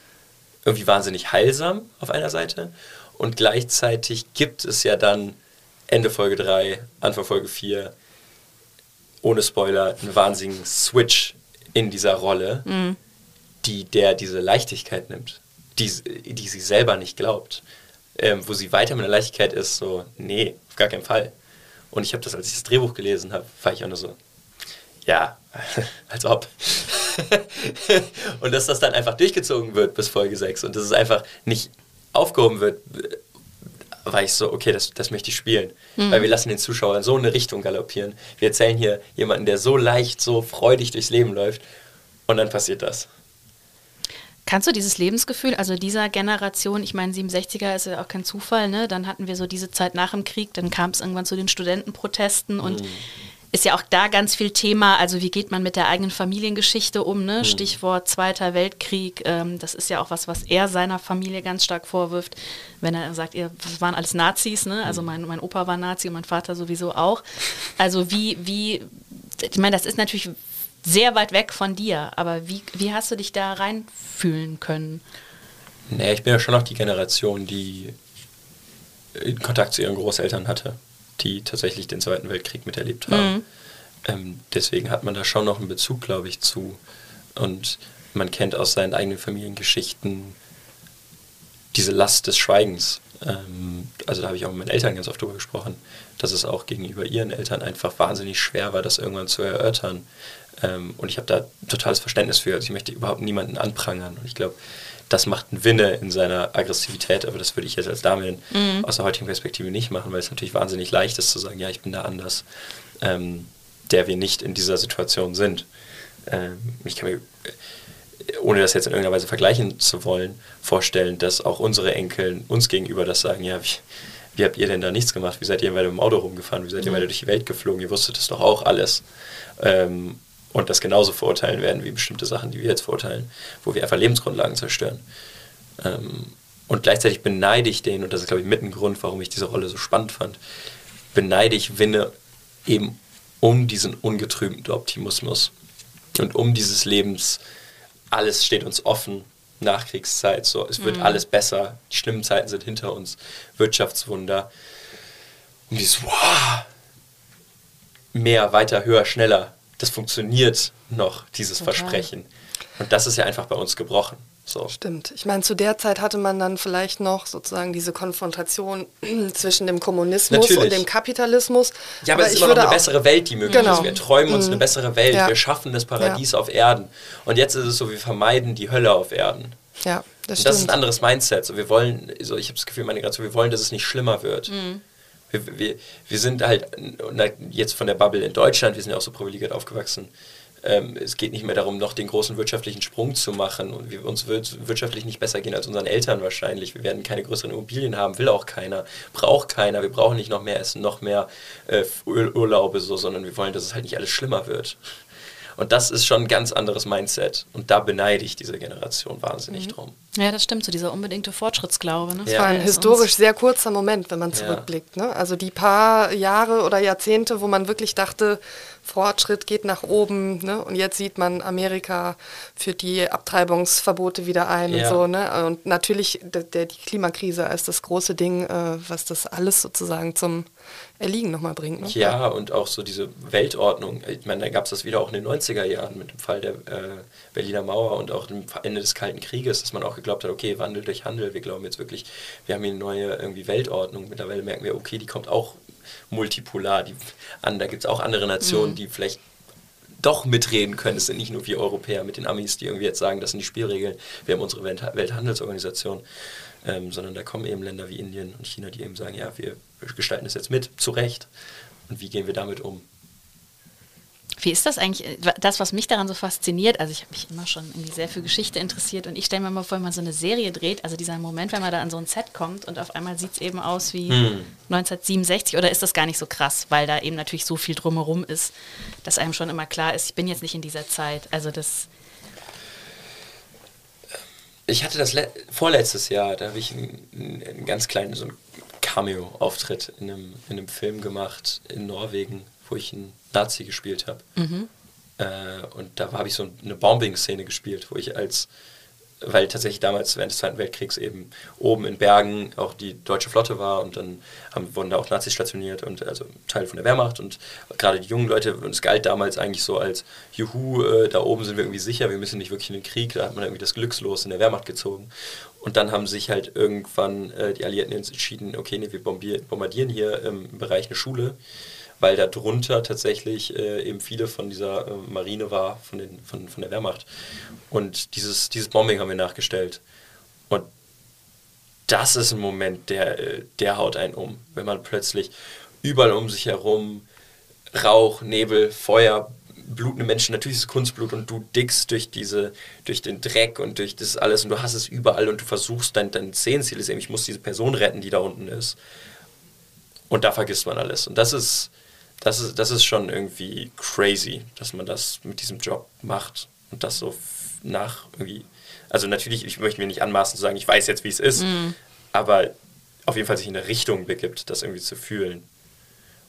Speaker 1: irgendwie wahnsinnig heilsam auf einer Seite und gleichzeitig gibt es ja dann Ende Folge 3, Anfang Folge 4, ohne Spoiler, einen wahnsinnigen Switch in dieser Rolle, mhm. die der diese Leichtigkeit nimmt, die, die sie selber nicht glaubt. Ähm, wo sie weiter mit der Leichtigkeit ist, so, nee, auf gar keinen Fall. Und ich habe das, als ich das Drehbuch gelesen habe, war ich auch nur so, ja, als ob. und dass das dann einfach durchgezogen wird bis Folge 6 und dass es einfach nicht aufgehoben wird, war ich so, okay, das, das möchte ich spielen. Mhm. Weil wir lassen den Zuschauer in so eine Richtung galoppieren. Wir erzählen hier jemanden, der so leicht, so freudig durchs Leben läuft. Und dann passiert das.
Speaker 4: Kannst du dieses Lebensgefühl, also dieser Generation, ich meine, 67er ist ja auch kein Zufall, ne? Dann hatten wir so diese Zeit nach dem Krieg, dann kam es irgendwann zu den Studentenprotesten und mhm ist ja auch da ganz viel Thema, also wie geht man mit der eigenen Familiengeschichte um, ne? Mhm. Stichwort Zweiter Weltkrieg, ähm, das ist ja auch was, was er seiner Familie ganz stark vorwirft, wenn er sagt, ihr waren alles Nazis, ne? Also mhm. mein, mein Opa war Nazi und mein Vater sowieso auch. Also wie, wie, ich meine, das ist natürlich sehr weit weg von dir, aber wie, wie hast du dich da reinfühlen können?
Speaker 1: Nee, ich bin ja schon noch die Generation, die Kontakt zu ihren Großeltern hatte die tatsächlich den Zweiten Weltkrieg miterlebt haben. Mhm. Ähm, deswegen hat man da schon noch einen Bezug, glaube ich, zu. Und man kennt aus seinen eigenen Familiengeschichten diese Last des Schweigens. Ähm, also da habe ich auch mit meinen Eltern ganz oft drüber gesprochen, dass es auch gegenüber ihren Eltern einfach wahnsinnig schwer war, das irgendwann zu erörtern. Ähm, und ich habe da totales Verständnis für. Also ich möchte überhaupt niemanden anprangern. Und ich glaube, das macht ein Winne in seiner Aggressivität, aber das würde ich jetzt als Dame mhm. aus der heutigen Perspektive nicht machen, weil es natürlich wahnsinnig leicht ist zu sagen, ja, ich bin da anders, ähm, der wir nicht in dieser Situation sind. Ähm, ich kann mir, ohne das jetzt in irgendeiner Weise vergleichen zu wollen, vorstellen, dass auch unsere Enkel uns gegenüber das sagen, ja, wie, wie habt ihr denn da nichts gemacht? Wie seid ihr weiter mit dem Auto rumgefahren? Wie seid ihr mhm. weiter durch die Welt geflogen? Ihr wusstet das doch auch alles. Ähm, und das genauso verurteilen werden wie bestimmte Sachen, die wir jetzt verurteilen, wo wir einfach Lebensgrundlagen zerstören. Ähm, und gleichzeitig beneide ich den, und das ist, glaube ich, mit ein Grund, warum ich diese Rolle so spannend fand, beneide ich Winne eben um diesen ungetrübten Optimismus und um dieses Lebens, alles steht uns offen, Nachkriegszeit, so, es wird mhm. alles besser, die schlimmen Zeiten sind hinter uns, Wirtschaftswunder. Und dieses, wow, mehr, weiter, höher, schneller, das funktioniert noch, dieses Total. Versprechen. Und das ist ja einfach bei uns gebrochen. So.
Speaker 2: Stimmt. Ich meine, zu der Zeit hatte man dann vielleicht noch sozusagen diese Konfrontation zwischen dem Kommunismus Natürlich. und dem Kapitalismus.
Speaker 1: Ja, aber, aber es ist immer noch eine bessere Welt, die möglich genau. ist. Wir träumen uns mhm. eine bessere Welt. Ja. Wir schaffen das Paradies ja. auf Erden. Und jetzt ist es so, wir vermeiden die Hölle auf Erden.
Speaker 2: Ja, das,
Speaker 1: und das ist ein anderes Mindset. So, wir wollen, so, ich habe das Gefühl, meine Generation, wir wollen, dass es nicht schlimmer wird. Mhm wir, wir, wir sind halt jetzt von der Bubble in Deutschland, wir sind ja auch so privilegiert aufgewachsen. Ähm, es geht nicht mehr darum, noch den großen wirtschaftlichen Sprung zu machen und wir, uns wird wirtschaftlich nicht besser gehen als unseren Eltern wahrscheinlich. Wir werden keine größeren Immobilien haben, will auch keiner, braucht keiner. Wir brauchen nicht noch mehr Essen, noch mehr äh, Urlaube, so, sondern wir wollen, dass es halt nicht alles schlimmer wird. Und das ist schon ein ganz anderes Mindset. Und da beneide ich diese Generation wahnsinnig mhm. drum.
Speaker 4: Ja, das stimmt, so dieser unbedingte Fortschrittsglaube. Ne?
Speaker 2: Ja. Das war ein historisch sehr kurzer Moment, wenn man zurückblickt. Ne? Also die paar Jahre oder Jahrzehnte, wo man wirklich dachte, Fortschritt geht nach oben. Ne? Und jetzt sieht man, Amerika führt die Abtreibungsverbote wieder ein ja. und so. Ne? Und natürlich der, der, die Klimakrise als das große Ding, äh, was das alles sozusagen zum Erliegen nochmal bringt. Ne?
Speaker 1: Ja, und auch so diese Weltordnung. Ich meine, da gab es das wieder auch in den 90er Jahren mit dem Fall der äh, Berliner Mauer und auch dem Ende des Kalten Krieges, dass man auch geglaubt hat, okay, Wandel durch Handel. Wir glauben jetzt wirklich, wir haben hier eine neue irgendwie Weltordnung. Mittlerweile merken wir, okay, die kommt auch multipolar die, an. Da gibt es auch andere Nationen, mhm. die vielleicht doch mitreden können. Es sind nicht nur wir Europäer mit den Amis, die irgendwie jetzt sagen, das sind die Spielregeln. Wir haben unsere Welthandelsorganisation. Ähm, sondern da kommen eben Länder wie Indien und China, die eben sagen, ja, wir gestalten das jetzt mit, zu Recht. Und wie gehen wir damit um?
Speaker 4: Wie ist das eigentlich? Äh, das, was mich daran so fasziniert, also ich habe mich immer schon irgendwie sehr für Geschichte interessiert und ich stelle mir mal vor, wenn man so eine Serie dreht, also dieser Moment, wenn man da an so ein Set kommt und auf einmal sieht es eben aus wie hm. 1967 oder ist das gar nicht so krass, weil da eben natürlich so viel drumherum ist, dass einem schon immer klar ist, ich bin jetzt nicht in dieser Zeit. Also das.
Speaker 1: Ich hatte das vorletztes Jahr, da habe ich einen, einen, ganz kleinen so einen Cameo-Auftritt in einem, in einem Film gemacht in Norwegen, wo ich einen Nazi gespielt habe. Mhm. Äh, und da habe ich so eine Bombing-Szene gespielt, wo ich als, weil tatsächlich damals während des Zweiten Weltkriegs eben oben in Bergen auch die deutsche Flotte war und dann haben, wurden da auch Nazis stationiert und also Teil von der Wehrmacht und gerade die jungen Leute, und es galt damals eigentlich so als, juhu, äh, da oben sind wir irgendwie sicher, wir müssen nicht wirklich in den Krieg, da hat man irgendwie das Glückslos in der Wehrmacht gezogen. Und dann haben sich halt irgendwann äh, die Alliierten entschieden, okay, nee, wir bombardieren hier im Bereich eine Schule weil da drunter tatsächlich äh, eben viele von dieser äh, Marine war, von, den, von, von der Wehrmacht. Und dieses, dieses Bombing haben wir nachgestellt. Und das ist ein Moment, der, äh, der haut einen um, wenn man plötzlich überall um sich herum Rauch, Nebel, Feuer, blutende Menschen, natürlich ist es Kunstblut und du dickst durch diese, durch den Dreck und durch das alles und du hast es überall und du versuchst dein, dein Szenenziel ist eben, ich muss diese Person retten, die da unten ist. Und da vergisst man alles. Und das ist, das ist, das ist schon irgendwie crazy, dass man das mit diesem Job macht und das so nach irgendwie. Also natürlich, ich möchte mir nicht anmaßen zu sagen, ich weiß jetzt, wie es ist, mhm. aber auf jeden Fall sich in eine Richtung begibt, das irgendwie zu fühlen.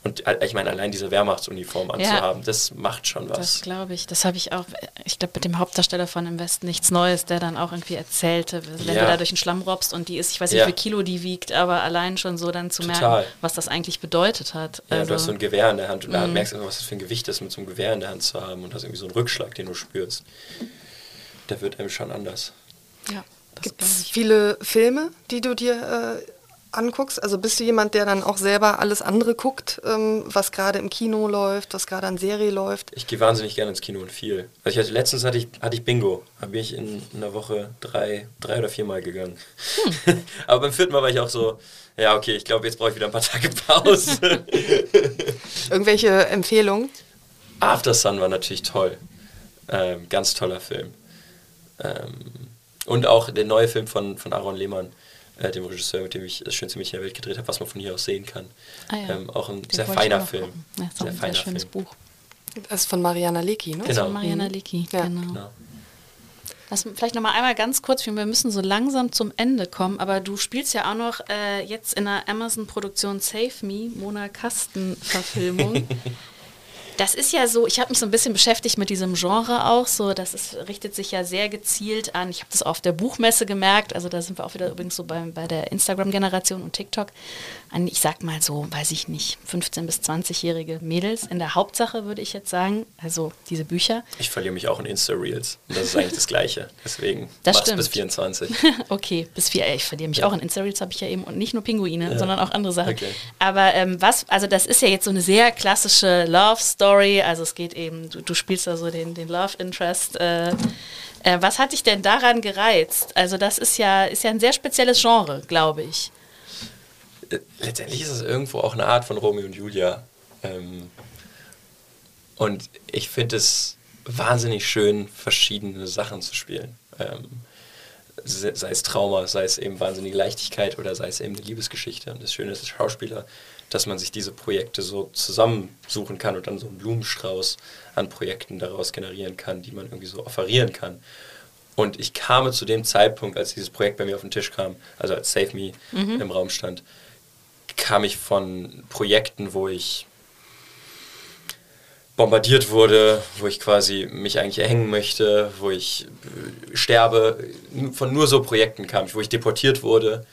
Speaker 1: Und äh, ich meine, allein diese Wehrmachtsuniform anzuhaben, ja, das macht schon was.
Speaker 4: Das glaube ich. Das habe ich auch, ich glaube, mit dem Hauptdarsteller von Im Westen nichts Neues, der dann auch irgendwie erzählte, wenn ja. du da durch den Schlamm robst und die ist, ich weiß nicht, ja. wie viel Kilo die wiegt, aber allein schon so dann zu Total. merken, was das eigentlich bedeutet hat.
Speaker 1: Ja, also, du hast so ein Gewehr in der Hand und da mhm. merkst du, was das für ein Gewicht ist, mit so einem Gewehr in der Hand zu haben und hast irgendwie so einen Rückschlag, den du spürst. Der wird einem schon anders.
Speaker 2: Ja. Gibt es viele Filme, die du dir äh, anguckst? Also bist du jemand, der dann auch selber alles andere guckt, ähm, was gerade im Kino läuft, was gerade an Serie läuft?
Speaker 1: Ich gehe wahnsinnig gerne ins Kino und viel. Also ich hatte, letztens hatte ich, hatte ich Bingo. Da bin ich in einer Woche drei, drei oder vier Mal gegangen. Hm. Aber beim vierten Mal war ich auch so, ja okay, ich glaube, jetzt brauche ich wieder ein paar Tage Pause.
Speaker 2: Irgendwelche Empfehlungen?
Speaker 1: After Sun war natürlich toll. Ähm, ganz toller Film. Ähm, und auch der neue Film von, von Aaron Lehmann äh, dem Regisseur, mit dem ich das schönste Mädchen der Welt gedreht habe, was man von hier aus sehen kann. Ah, ja. ähm, auch ein Den sehr feiner Film.
Speaker 4: Ja, sehr, ein feiner sehr schönes Film. Buch.
Speaker 2: Das ist von Mariana Lecki, ne?
Speaker 4: Genau. Das ist von Mariana mhm. Lecki, ja. genau. genau. Lass vielleicht noch mal einmal ganz kurz, wir müssen so langsam zum Ende kommen, aber du spielst ja auch noch äh, jetzt in der Amazon-Produktion Save Me, Mona Kasten-Verfilmung. Das ist ja so, ich habe mich so ein bisschen beschäftigt mit diesem Genre auch, so, das ist, richtet sich ja sehr gezielt an, ich habe das auf der Buchmesse gemerkt, also da sind wir auch wieder übrigens so bei, bei der Instagram-Generation und TikTok, an, ich sag mal so, weiß ich nicht, 15- bis 20-jährige Mädels in der Hauptsache, würde ich jetzt sagen, also diese Bücher.
Speaker 1: Ich verliere mich auch in Insta-Reels und das ist eigentlich das Gleiche, deswegen das mach's bis 24.
Speaker 4: okay, bis 4, ich verliere mich ja. auch in Insta-Reels, habe ich ja eben und nicht nur Pinguine, ja. sondern auch andere Sachen. Okay. Aber ähm, was, also das ist ja jetzt so eine sehr klassische Love-Story, Story. Also es geht eben, du, du spielst da so den, den Love Interest. Äh, äh, was hat dich denn daran gereizt? Also das ist ja, ist ja ein sehr spezielles Genre, glaube ich.
Speaker 1: Äh, letztendlich ist es irgendwo auch eine Art von Romeo und Julia. Ähm, und ich finde es wahnsinnig schön, verschiedene Sachen zu spielen. Ähm, sei es Trauma, sei es eben wahnsinnige Leichtigkeit oder sei es eben eine Liebesgeschichte. Und das Schöne ist, als Schauspieler dass man sich diese Projekte so zusammensuchen kann und dann so einen Blumenstrauß an Projekten daraus generieren kann, die man irgendwie so offerieren kann. Und ich kam zu dem Zeitpunkt, als dieses Projekt bei mir auf den Tisch kam, also als Save Me mhm. im Raum stand, kam ich von Projekten, wo ich bombardiert wurde, wo ich quasi mich eigentlich erhängen möchte, wo ich äh, sterbe. Von nur so Projekten kam ich, wo ich deportiert wurde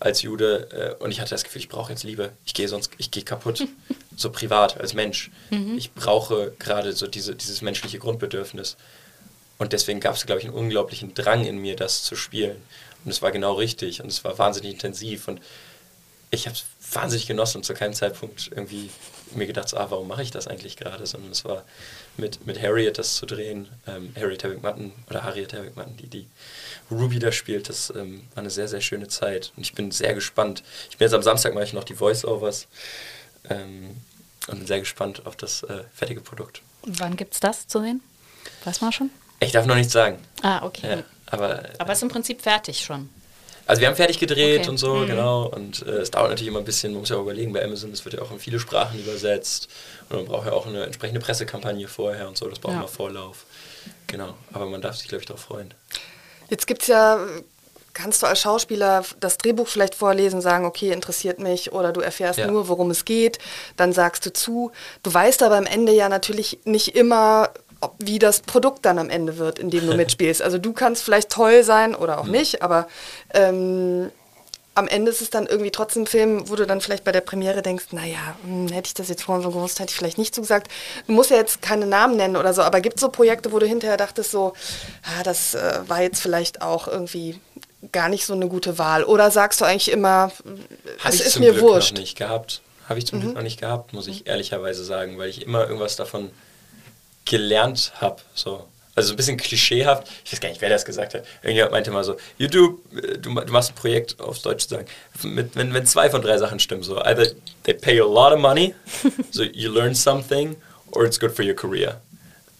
Speaker 1: als Jude äh, und ich hatte das Gefühl, ich brauche jetzt Liebe. Ich gehe sonst, ich gehe kaputt, so privat als Mensch. Mhm. Ich brauche gerade so diese, dieses menschliche Grundbedürfnis. Und deswegen gab es, glaube ich, einen unglaublichen Drang in mir, das zu spielen. Und es war genau richtig und es war wahnsinnig intensiv und ich habe es wahnsinnig genossen und zu keinem Zeitpunkt irgendwie mir gedacht, ah, warum mache ich das eigentlich gerade, sondern es war mit, mit Harriet das zu drehen, ähm, Harriet Herrick Mutton oder Harriet Herrick Mutton, die die Ruby da spielt, das ähm, war eine sehr, sehr schöne Zeit und ich bin sehr gespannt. Ich bin jetzt am Samstag mache ich noch die Voice-Overs ähm, und bin sehr gespannt auf das äh, fertige Produkt.
Speaker 4: Und wann gibt es das zu sehen? Weiß man schon?
Speaker 1: Ich darf noch nichts sagen.
Speaker 4: Ah, okay. Ja,
Speaker 1: aber,
Speaker 4: aber es ist im Prinzip fertig schon.
Speaker 1: Also wir haben fertig gedreht okay. und so, mhm. genau. Und äh, es dauert natürlich immer ein bisschen, man muss ja auch überlegen, bei Amazon, es wird ja auch in viele Sprachen übersetzt. Und man braucht ja auch eine entsprechende Pressekampagne vorher und so, das braucht ja. man Vorlauf. Genau, aber man darf sich, glaube ich, darauf freuen.
Speaker 2: Jetzt gibt es ja, kannst du als Schauspieler das Drehbuch vielleicht vorlesen, sagen, okay, interessiert mich, oder du erfährst ja. nur, worum es geht, dann sagst du zu. Du weißt aber am Ende ja natürlich nicht immer, wie das Produkt dann am Ende wird, in dem du mitspielst. Also du kannst vielleicht toll sein oder auch mhm. nicht, aber ähm, am Ende ist es dann irgendwie trotzdem ein Film, wo du dann vielleicht bei der Premiere denkst, naja, hm, hätte ich das jetzt vorhin so gewusst, hätte ich vielleicht nicht so gesagt. Du musst ja jetzt keine Namen nennen oder so, aber gibt es so Projekte, wo du hinterher dachtest, so, ah, das äh, war jetzt vielleicht auch irgendwie gar nicht so eine gute Wahl? Oder sagst du eigentlich immer,
Speaker 1: Hab es ist mir Glück wurscht? Noch nicht gehabt. Habe ich zum mhm. Glück noch nicht gehabt, muss ich ehrlicherweise sagen, weil ich immer irgendwas davon gelernt habe. So. Also so ein bisschen klischeehaft. Ich weiß gar nicht, wer das gesagt hat. Irgendjemand meinte mal so, YouTube, du, du machst ein Projekt, auf Deutsch zu sagen, mit, wenn, wenn zwei von drei Sachen stimmen, so either they pay you a lot of money, so you learn something, or it's good for your career.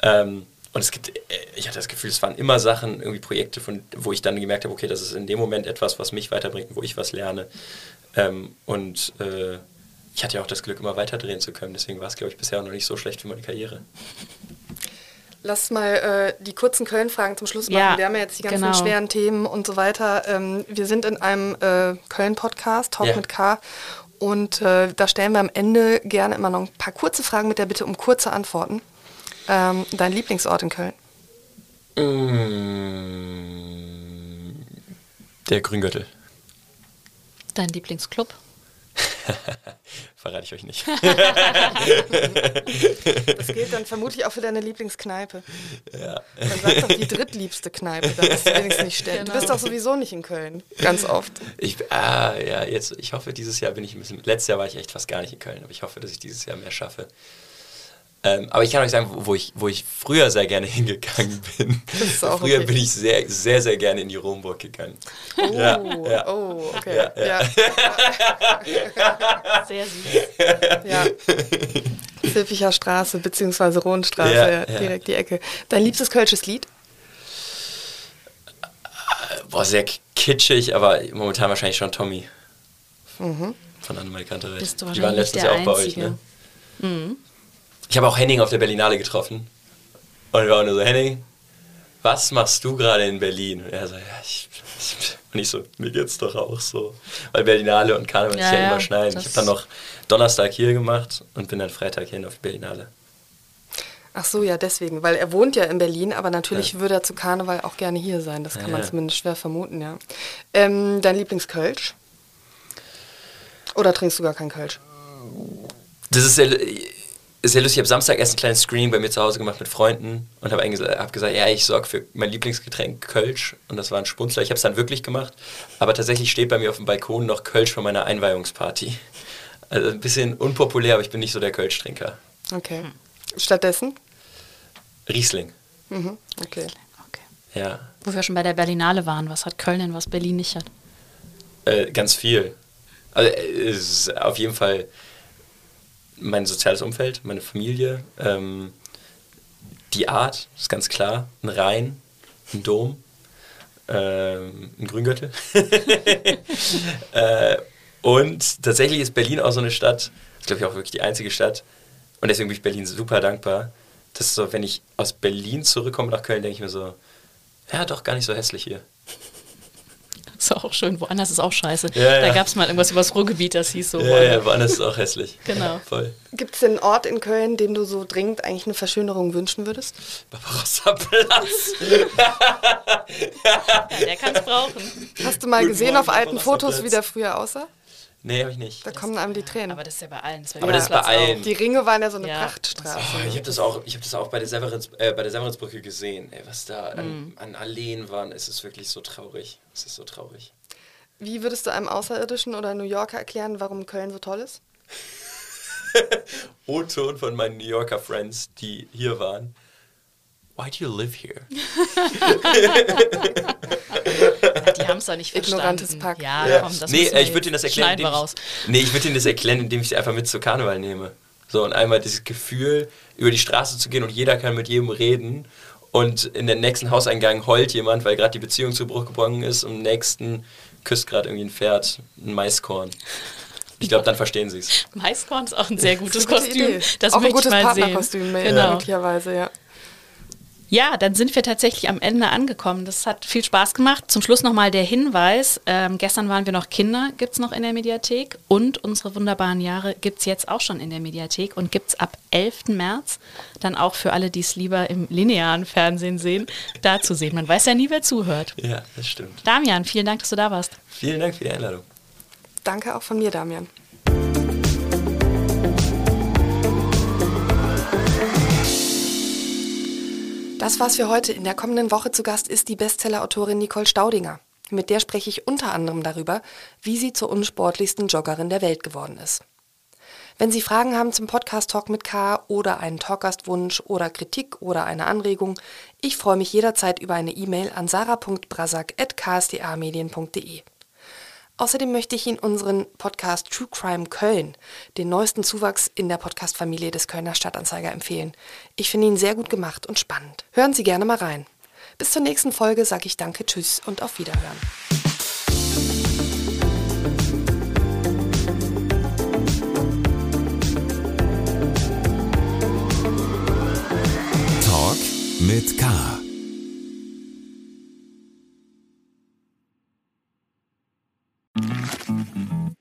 Speaker 1: Ähm, und es gibt, ich hatte das Gefühl, es waren immer Sachen, irgendwie Projekte, von, wo ich dann gemerkt habe, okay, das ist in dem Moment etwas, was mich weiterbringt, wo ich was lerne. Ähm, und äh, ich hatte ja auch das Glück, immer weiter drehen zu können. Deswegen war es, glaube ich, bisher auch noch nicht so schlecht für meine Karriere.
Speaker 2: Lass mal äh, die kurzen Köln-Fragen zum Schluss machen. Ja, wir haben ja jetzt die ganzen genau. schweren Themen und so weiter. Ähm, wir sind in einem äh, Köln-Podcast, Talk ja. mit K. Und äh, da stellen wir am Ende gerne immer noch ein paar kurze Fragen mit der Bitte um kurze Antworten. Ähm, dein Lieblingsort in Köln?
Speaker 1: Mm, der Grüngürtel.
Speaker 4: Dein Lieblingsclub?
Speaker 1: Verrate ich euch nicht.
Speaker 2: das gilt dann vermutlich auch für deine Lieblingskneipe. Ja. Dann sag doch die drittliebste Kneipe, da bist du wenigstens nicht stellen. Genau. Du bist doch sowieso nicht in Köln. Ganz oft.
Speaker 1: Ich, ah, ja, jetzt, ich hoffe, dieses Jahr bin ich ein bisschen. Letztes Jahr war ich echt fast gar nicht in Köln, aber ich hoffe, dass ich dieses Jahr mehr schaffe. Ähm, aber ich kann euch sagen, wo ich, wo ich früher sehr gerne hingegangen bin. früher okay. bin ich sehr, sehr, sehr gerne in die Romburg gegangen.
Speaker 2: Oh, ja, ja. oh okay. Ja, ja. sehr süß. Ja. Silpicher Straße bzw. Rohnstraße, direkt die Ecke. Dein liebstes kölsches Lied?
Speaker 1: Boah, sehr kitschig, aber momentan wahrscheinlich schon Tommy. Mhm. Von Annemal Kantereit. Die waren letztens ja auch bei euch, ne? Mhm. Ich habe auch Henning auf der Berlinale getroffen. Und wir waren nur so, Henning, was machst du gerade in Berlin? Und er so, ja, ich, und ich so, mir geht's doch auch so. Weil Berlinale und Karneval ja, sich ja, immer schneiden. Ich habe dann noch Donnerstag hier gemacht und bin dann Freitag hin auf die Berlinale.
Speaker 2: Ach so, ja, deswegen, weil er wohnt ja in Berlin, aber natürlich ja. würde er zu Karneval auch gerne hier sein. Das kann ja, man zumindest schwer vermuten, ja. Ähm, dein Lieblingskölsch? Oder trinkst du gar keinen Kölsch?
Speaker 1: Das ist sehr, ist ja lustig, ich habe Samstag erst ein kleines Screening bei mir zu Hause gemacht mit Freunden und habe hab gesagt, ja, ich sorge für mein Lieblingsgetränk Kölsch und das war ein Spunzler. Ich habe es dann wirklich gemacht, aber tatsächlich steht bei mir auf dem Balkon noch Kölsch von meiner Einweihungsparty. Also ein bisschen unpopulär, aber ich bin nicht so der Kölsch-Trinker.
Speaker 2: Okay. Stattdessen?
Speaker 1: Riesling.
Speaker 2: Mhm. Okay.
Speaker 4: okay.
Speaker 1: Ja.
Speaker 4: Wo wir schon bei der Berlinale waren, was hat Köln denn, was Berlin nicht hat?
Speaker 1: Äh, ganz viel. Also es ist auf jeden Fall mein soziales Umfeld, meine Familie, ähm, die Art, ist ganz klar, ein Rhein, ein Dom, ähm, ein Grüngürtel. äh, Und tatsächlich ist Berlin auch so eine Stadt, ist glaube ich auch wirklich die einzige Stadt. Und deswegen bin ich Berlin super dankbar. Das ist so, wenn ich aus Berlin zurückkomme nach Köln, denke ich mir so, ja, doch gar nicht so hässlich hier.
Speaker 4: Ist auch schön, woanders ist auch scheiße.
Speaker 1: Ja,
Speaker 4: da
Speaker 1: ja.
Speaker 4: gab es mal irgendwas über das Ruhrgebiet, das hieß so.
Speaker 1: Ja, ja, woanders ist auch hässlich.
Speaker 4: Genau.
Speaker 1: Voll.
Speaker 2: Gibt es einen Ort in Köln, dem du so dringend eigentlich eine Verschönerung wünschen würdest?
Speaker 1: Barbarossa Platz.
Speaker 4: Ja, der kann es brauchen.
Speaker 2: Hast du mal
Speaker 1: Guten
Speaker 2: gesehen
Speaker 1: Morgen,
Speaker 2: auf alten Fotos, wie der früher aussah?
Speaker 1: Nee, habe ich nicht.
Speaker 2: Da kommen einem die Tränen.
Speaker 4: Aber das ist ja bei allen.
Speaker 1: Aber das ist bei allen.
Speaker 2: Die Ringe waren ja so eine
Speaker 4: Ja.
Speaker 2: Prachtstraße.
Speaker 1: Oh, ich habe das auch, ich habe das auch bei der Severins, äh, bei der Severinsbrücke gesehen. Ey, was da an, an Alleen waren, es ist wirklich so traurig. Es ist so traurig.
Speaker 2: Wie würdest du einem Außerirdischen oder New Yorker erklären, warum Köln so toll ist?
Speaker 1: O-Ton von meinen New Yorker Friends, die hier waren. Why do you live here?
Speaker 4: Die haben es doch nicht verstanden.
Speaker 2: Ignorantes Pack.
Speaker 4: Ja,
Speaker 1: Ja.
Speaker 4: komm, das
Speaker 1: nee, äh, ich würde Ihnen das erklären, indem
Speaker 4: raus.
Speaker 1: ich, nee, ich würde Ihnen das erklären, indem ich sie einfach mit zu Karneval nehme. So, und einmal dieses Gefühl, über die Straße zu gehen und jeder kann mit jedem reden. Und in den nächsten Hauseingang heult jemand, weil gerade die Beziehung zu Bruch gebrochen ist. Und im nächsten küsst gerade irgendwie ein Pferd ein Maiskorn. Ich glaube, dann verstehen sie es.
Speaker 4: Maiskorn ist auch ein sehr gutes
Speaker 2: Gute
Speaker 4: Kostüm.
Speaker 2: Idee.
Speaker 4: Das
Speaker 2: auch ein gutes Partnerkostüm,
Speaker 4: Genau.
Speaker 2: möglicherweise, ja.
Speaker 4: Ja, dann sind wir tatsächlich am Ende angekommen. Das hat viel Spaß gemacht. Zum Schluss nochmal der Hinweis. Ähm, gestern waren wir noch Kinder, gibt es noch in der Mediathek. Und unsere wunderbaren Jahre gibt es jetzt auch schon in der Mediathek und gibt es ab 11. März dann auch für alle, die es lieber im linearen Fernsehen sehen, da zu sehen. Man weiß ja nie, wer zuhört.
Speaker 1: Ja, das stimmt.
Speaker 4: Damian, vielen Dank, dass du da warst.
Speaker 1: Vielen Dank für die Einladung.
Speaker 2: Danke auch von mir, Damian. Das war's für heute. In der kommenden Woche zu Gast ist die Bestseller-Autorin Nicole Staudinger. Mit der spreche ich unter anderem darüber, wie sie zur unsportlichsten Joggerin der Welt geworden ist. Wenn Sie Fragen haben zum Podcast Talk mit K oder einen Talkgastwunsch oder Kritik oder eine Anregung, ich freue mich jederzeit über eine E-Mail an sarah.brasak.ksda-medien.de. Außerdem möchte ich Ihnen unseren Podcast True Crime Köln, den neuesten Zuwachs in der Podcast-Familie des Kölner Stadtanzeiger, empfehlen. Ich finde ihn sehr gut gemacht und spannend. Hören Sie gerne mal rein. Bis zur nächsten Folge sage ich Danke, Tschüss und auf Wiederhören.
Speaker 3: Talk mit K.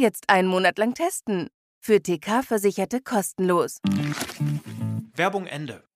Speaker 5: Jetzt einen Monat lang testen. Für TK-Versicherte kostenlos.
Speaker 6: Werbung Ende.